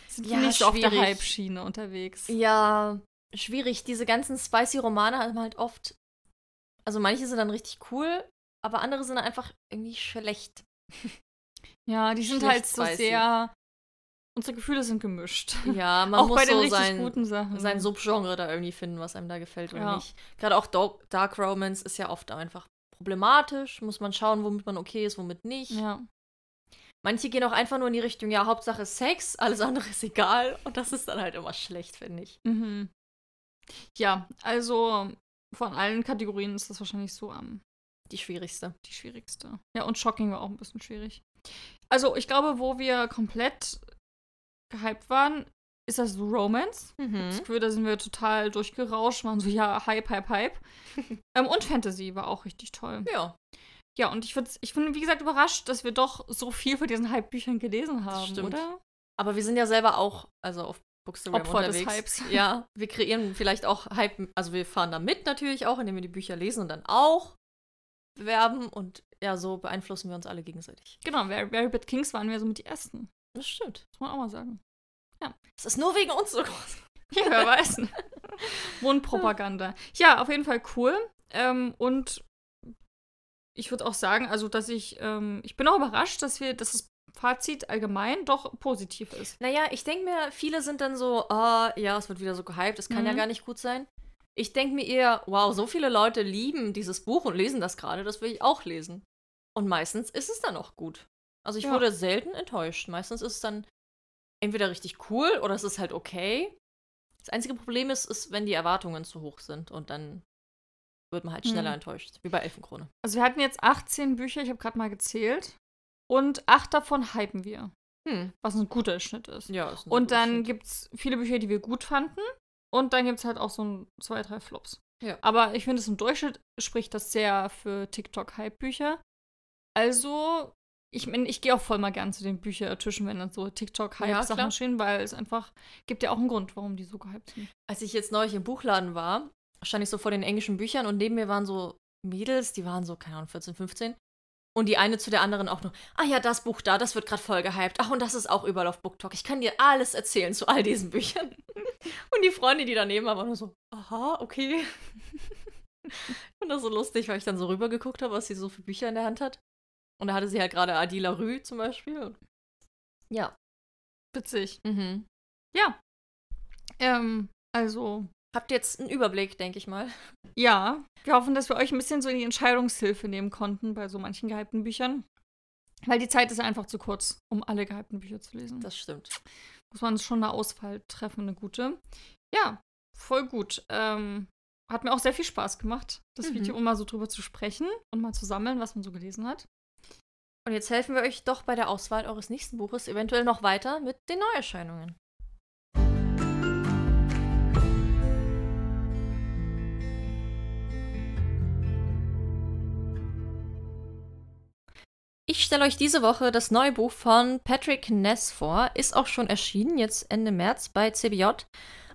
sind wir Ja, nicht so auf der schwierig. Hype-Schiene unterwegs. Ja, schwierig. Diese ganzen spicy Romane haben halt oft, also manche sind dann richtig cool, aber andere sind einfach irgendwie schlecht. Ja, die sind Schlecht halt so sehr. Unsere Gefühle sind gemischt. Ja, man auch muss bei den so richtig sein, guten Sachen. sein Subgenre da irgendwie finden, was einem da gefällt oder Ja. nicht. Gerade auch Dark, Dark Romance ist ja oft einfach problematisch. Muss man schauen, womit man okay ist, womit nicht. Ja. Manche gehen auch einfach nur in die Richtung, ja, Hauptsache Sex, alles andere ist egal. Und das ist dann halt immer schlecht, finde ich. Mhm. Ja, also von allen Kategorien ist das wahrscheinlich so am Die schwierigste. Die schwierigste. Ja, und Shocking war auch ein bisschen schwierig. Also, ich glaube, wo wir komplett gehypt waren, ist das Romance. Mhm. Das Gefühl, da sind wir total durchgerauscht, waren so, ja, Hype, Hype, Hype. ähm, und Fantasy war auch richtig toll. Ja. Ja, und ich, ich bin, wie gesagt, überrascht, dass wir doch so viel von diesen Hype-Büchern gelesen haben, stimmt. oder? Aber wir sind ja selber auch, also auf Bookstagram Opfer des unterwegs. Hypes. Ja, wir kreieren vielleicht auch Hype, also wir fahren da mit natürlich auch, indem wir die Bücher lesen und dann auch bewerben und ja, so beeinflussen wir uns alle gegenseitig. Genau, Very Bad Kings waren wir so mit die ersten. Das stimmt. Muss man auch mal sagen. Es ist nur wegen uns so groß. Ja, wer weiß. Mundpropaganda. Ja, auf jeden Fall cool. Ähm, und ich würde auch sagen, also, dass ich, ähm, ich bin auch überrascht, dass wir, dass das Fazit allgemein doch positiv ist. Naja, ich denke mir, viele sind dann so, ah, ja, es wird wieder so gehypt, es kann ja Mhm. gar nicht gut sein. Ich denke mir eher, wow, so viele Leute lieben dieses Buch und lesen das gerade, das will ich auch lesen. Und meistens ist es dann auch gut. Also ich Ja. wurde selten enttäuscht. Meistens ist es dann entweder richtig cool oder es ist halt okay. Das einzige Problem ist, ist, wenn die Erwartungen zu hoch sind und dann wird man halt schneller Hm. enttäuscht. Wie bei Elfenkrone. Also, wir hatten jetzt 18 Bücher, ich habe gerade mal gezählt. Und acht davon hypen wir, Hm. was ein guter Schnitt ist. Ja, ist ein Und dann gibt es viele Bücher, die wir gut fanden. Und dann gibt es halt auch so ein, zwei, drei Flops. Ja. Aber ich finde, es im Durchschnitt spricht das sehr für TikTok-Hype-Bücher. Also, ich meine, ich gehe auch voll mal gern zu den Büchertischen, wenn dann so Ja, TikTok-Hype-Sachen klar. stehen, weil es einfach gibt ja auch einen Grund, warum die so gehypt sind. Als ich jetzt neulich im Buchladen war, stand ich so vor den englischen Büchern und neben mir waren so Mädels, die waren so, keine Ahnung, 14, 15. Und die eine zu der anderen auch nur, ah ja, das Buch da, das wird gerade voll gehypt. Ach, und das ist auch überall auf BookTok. Ich kann dir alles erzählen zu all diesen Büchern. Und die Freundin, die daneben war, war nur so, aha, okay. Und das so lustig, weil ich dann so rübergeguckt habe, was sie so für Bücher in der Hand hat. Und da hatte sie halt gerade Adila Rue zum Beispiel. Ja. Witzig. Mhm. Ja. Ähm, also, Habt ihr jetzt einen Überblick, denke ich mal. ja. Wir hoffen, dass wir euch ein bisschen so in die Entscheidungshilfe nehmen konnten bei so manchen gehypten Büchern. Weil die Zeit ist einfach zu kurz, um alle gehypten Bücher zu lesen. Das stimmt. muss man schon eine Auswahl treffen, eine gute. Ja, voll gut. Ähm, hat mir auch sehr viel Spaß gemacht, das Mhm. Video, um mal so drüber zu sprechen und mal zu sammeln, was man so gelesen hat. Und jetzt helfen wir euch doch bei der Auswahl eures nächsten Buches eventuell noch weiter mit den Neuerscheinungen. Ich stelle euch diese Woche das neue Buch von Patrick Ness vor. Ist auch schon erschienen, jetzt Ende März bei CBJ.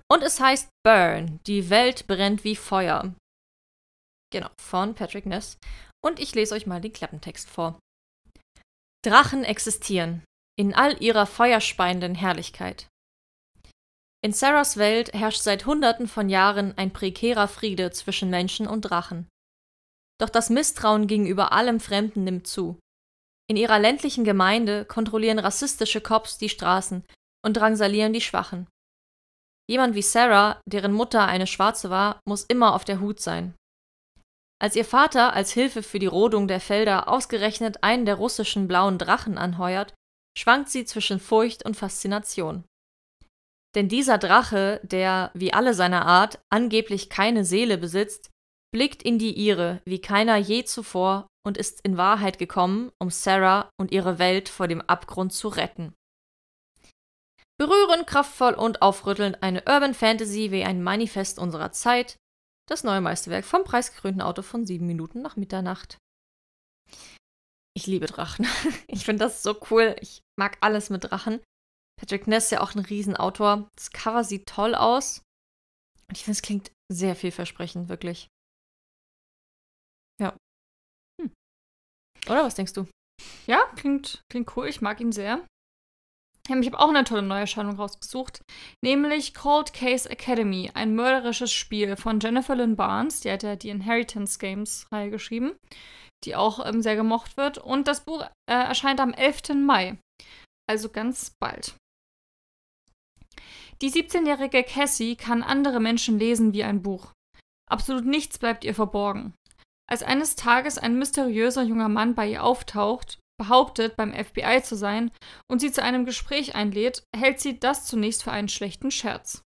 Und es heißt Burn. Die Welt brennt wie Feuer. Genau, von Patrick Ness. Und ich lese euch mal den Klappentext vor. Drachen existieren, in all ihrer feuerspeienden Herrlichkeit. In Sarahs Welt herrscht seit Hunderten von Jahren ein prekärer Friede zwischen Menschen und Drachen. Doch das Misstrauen gegenüber allem Fremden nimmt zu. In ihrer ländlichen Gemeinde kontrollieren rassistische Cops die Straßen und drangsalieren die Schwachen. Jemand wie Sarah, deren Mutter eine Schwarze war, muss immer auf der Hut sein. Als ihr Vater als Hilfe für die Rodung der Felder ausgerechnet einen der russischen blauen Drachen anheuert, schwankt sie zwischen Furcht und Faszination. Denn dieser Drache, der, wie alle seiner Art, angeblich keine Seele besitzt, blickt in die ihre wie keiner je zuvor und ist in Wahrheit gekommen, um Sarah und ihre Welt vor dem Abgrund zu retten. Berührend, kraftvoll und aufrüttelnd eine Urban Fantasy wie ein Manifest unserer Zeit, das neue Meisterwerk vom preisgekrönten Auto von sieben Minuten nach Mitternacht. Ich liebe Drachen. Ich finde das so cool. Ich mag alles mit Drachen. Patrick Ness ist ja auch ein Riesenautor. Das Cover sieht toll aus. Und ich finde, es klingt sehr vielversprechend, wirklich. Ja. Hm. Oder was denkst du? Ja, klingt, klingt cool. Ich mag ihn sehr. Ich habe auch eine tolle Neuerscheinung rausgesucht, nämlich Cold Case Academy, ein mörderisches Spiel von Jennifer Lynn Barnes. Die hat ja die Inheritance Games Reihe geschrieben, die auch ähm, sehr gemocht wird. Und das Buch äh, erscheint am 11. Mai, also ganz bald. Die 17-jährige Cassie kann andere Menschen lesen wie ein Buch. Absolut nichts bleibt ihr verborgen. Als eines Tages ein mysteriöser junger Mann bei ihr auftaucht, behauptet, beim FBI zu sein und sie zu einem Gespräch einlädt, hält sie das zunächst für einen schlechten Scherz.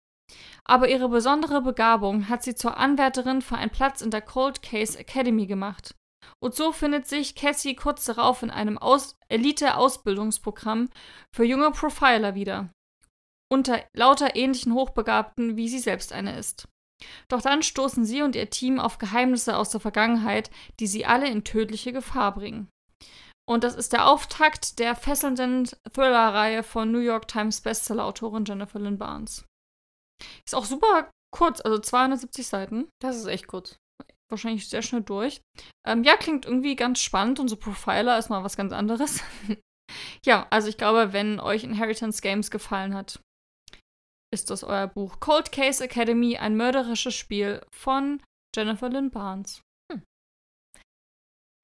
Aber ihre besondere Begabung hat sie zur Anwärterin für einen Platz in der Cold Case Academy gemacht. Und so findet sich Cassie kurz darauf in einem Aus Elite-Ausbildungsprogramm für junge Profiler wieder. Unter lauter ähnlichen Hochbegabten, wie sie selbst eine ist. Doch dann stoßen sie und ihr Team auf Geheimnisse aus der Vergangenheit, die sie alle in tödliche Gefahr bringen. Und das ist der Auftakt der fesselnden Thriller-Reihe von New York Times Bestseller-Autorin Jennifer Lynn Barnes. Ist auch super kurz, also 270 Seiten. Das ist echt kurz. Wahrscheinlich sehr schnell durch. Ähm, ja, klingt irgendwie ganz spannend und so Profiler ist mal was ganz anderes. ja, also ich glaube, wenn euch Inheritance Games gefallen hat, ist das euer Buch. Cold Case Academy, ein mörderisches Spiel von Jennifer Lynn Barnes.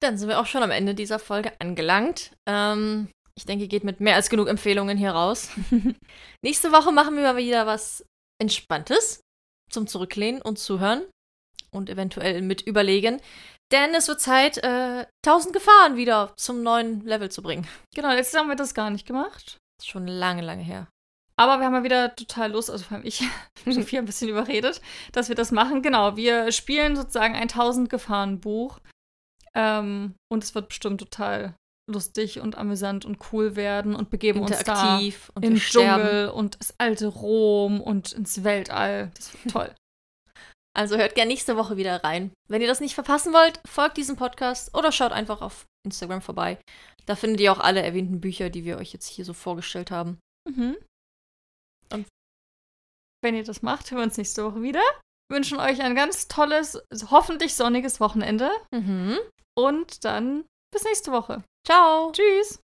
Dann sind wir auch schon am Ende dieser Folge angelangt. Ähm, ich denke, geht mit mehr als genug Empfehlungen hier raus. Nächste Woche machen wir wieder was Entspanntes zum Zurücklehnen und Zuhören und eventuell mit überlegen. Denn es wird Zeit, äh, 1000 Gefahren wieder zum neuen Level zu bringen. Genau, letztes Jahr haben wir das gar nicht gemacht. Das ist schon lange, lange her. Aber wir haben mal wieder total Lust, also vor allem ich, Sophia ein bisschen überredet, dass wir das machen. Genau, wir spielen sozusagen ein 1000 Gefahren Buch ähm, und es wird bestimmt total lustig und amüsant und cool werden und begeben uns da und in Dschungel und das alte Rom und ins Weltall. Das wird toll. Also hört gerne nächste Woche wieder rein. Wenn ihr das nicht verpassen wollt, folgt diesem Podcast oder schaut einfach auf Instagram vorbei. Da findet ihr auch alle erwähnten Bücher, die wir euch jetzt hier so vorgestellt haben. Mhm. Und wenn ihr das macht, hören wir uns nächste Woche wieder. Wünschen euch ein ganz tolles, hoffentlich sonniges Wochenende. Mhm. Und dann bis nächste Woche. Ciao. Tschüss.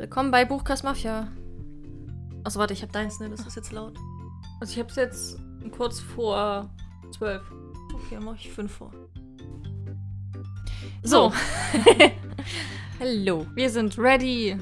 Willkommen bei Buchkast Mafia. Achso, warte, ich hab deins, ne? Das ist jetzt laut. Also ich hab's jetzt kurz vor zwölf. Okay, dann mach ich fünf vor. So. Hallo. Wir sind ready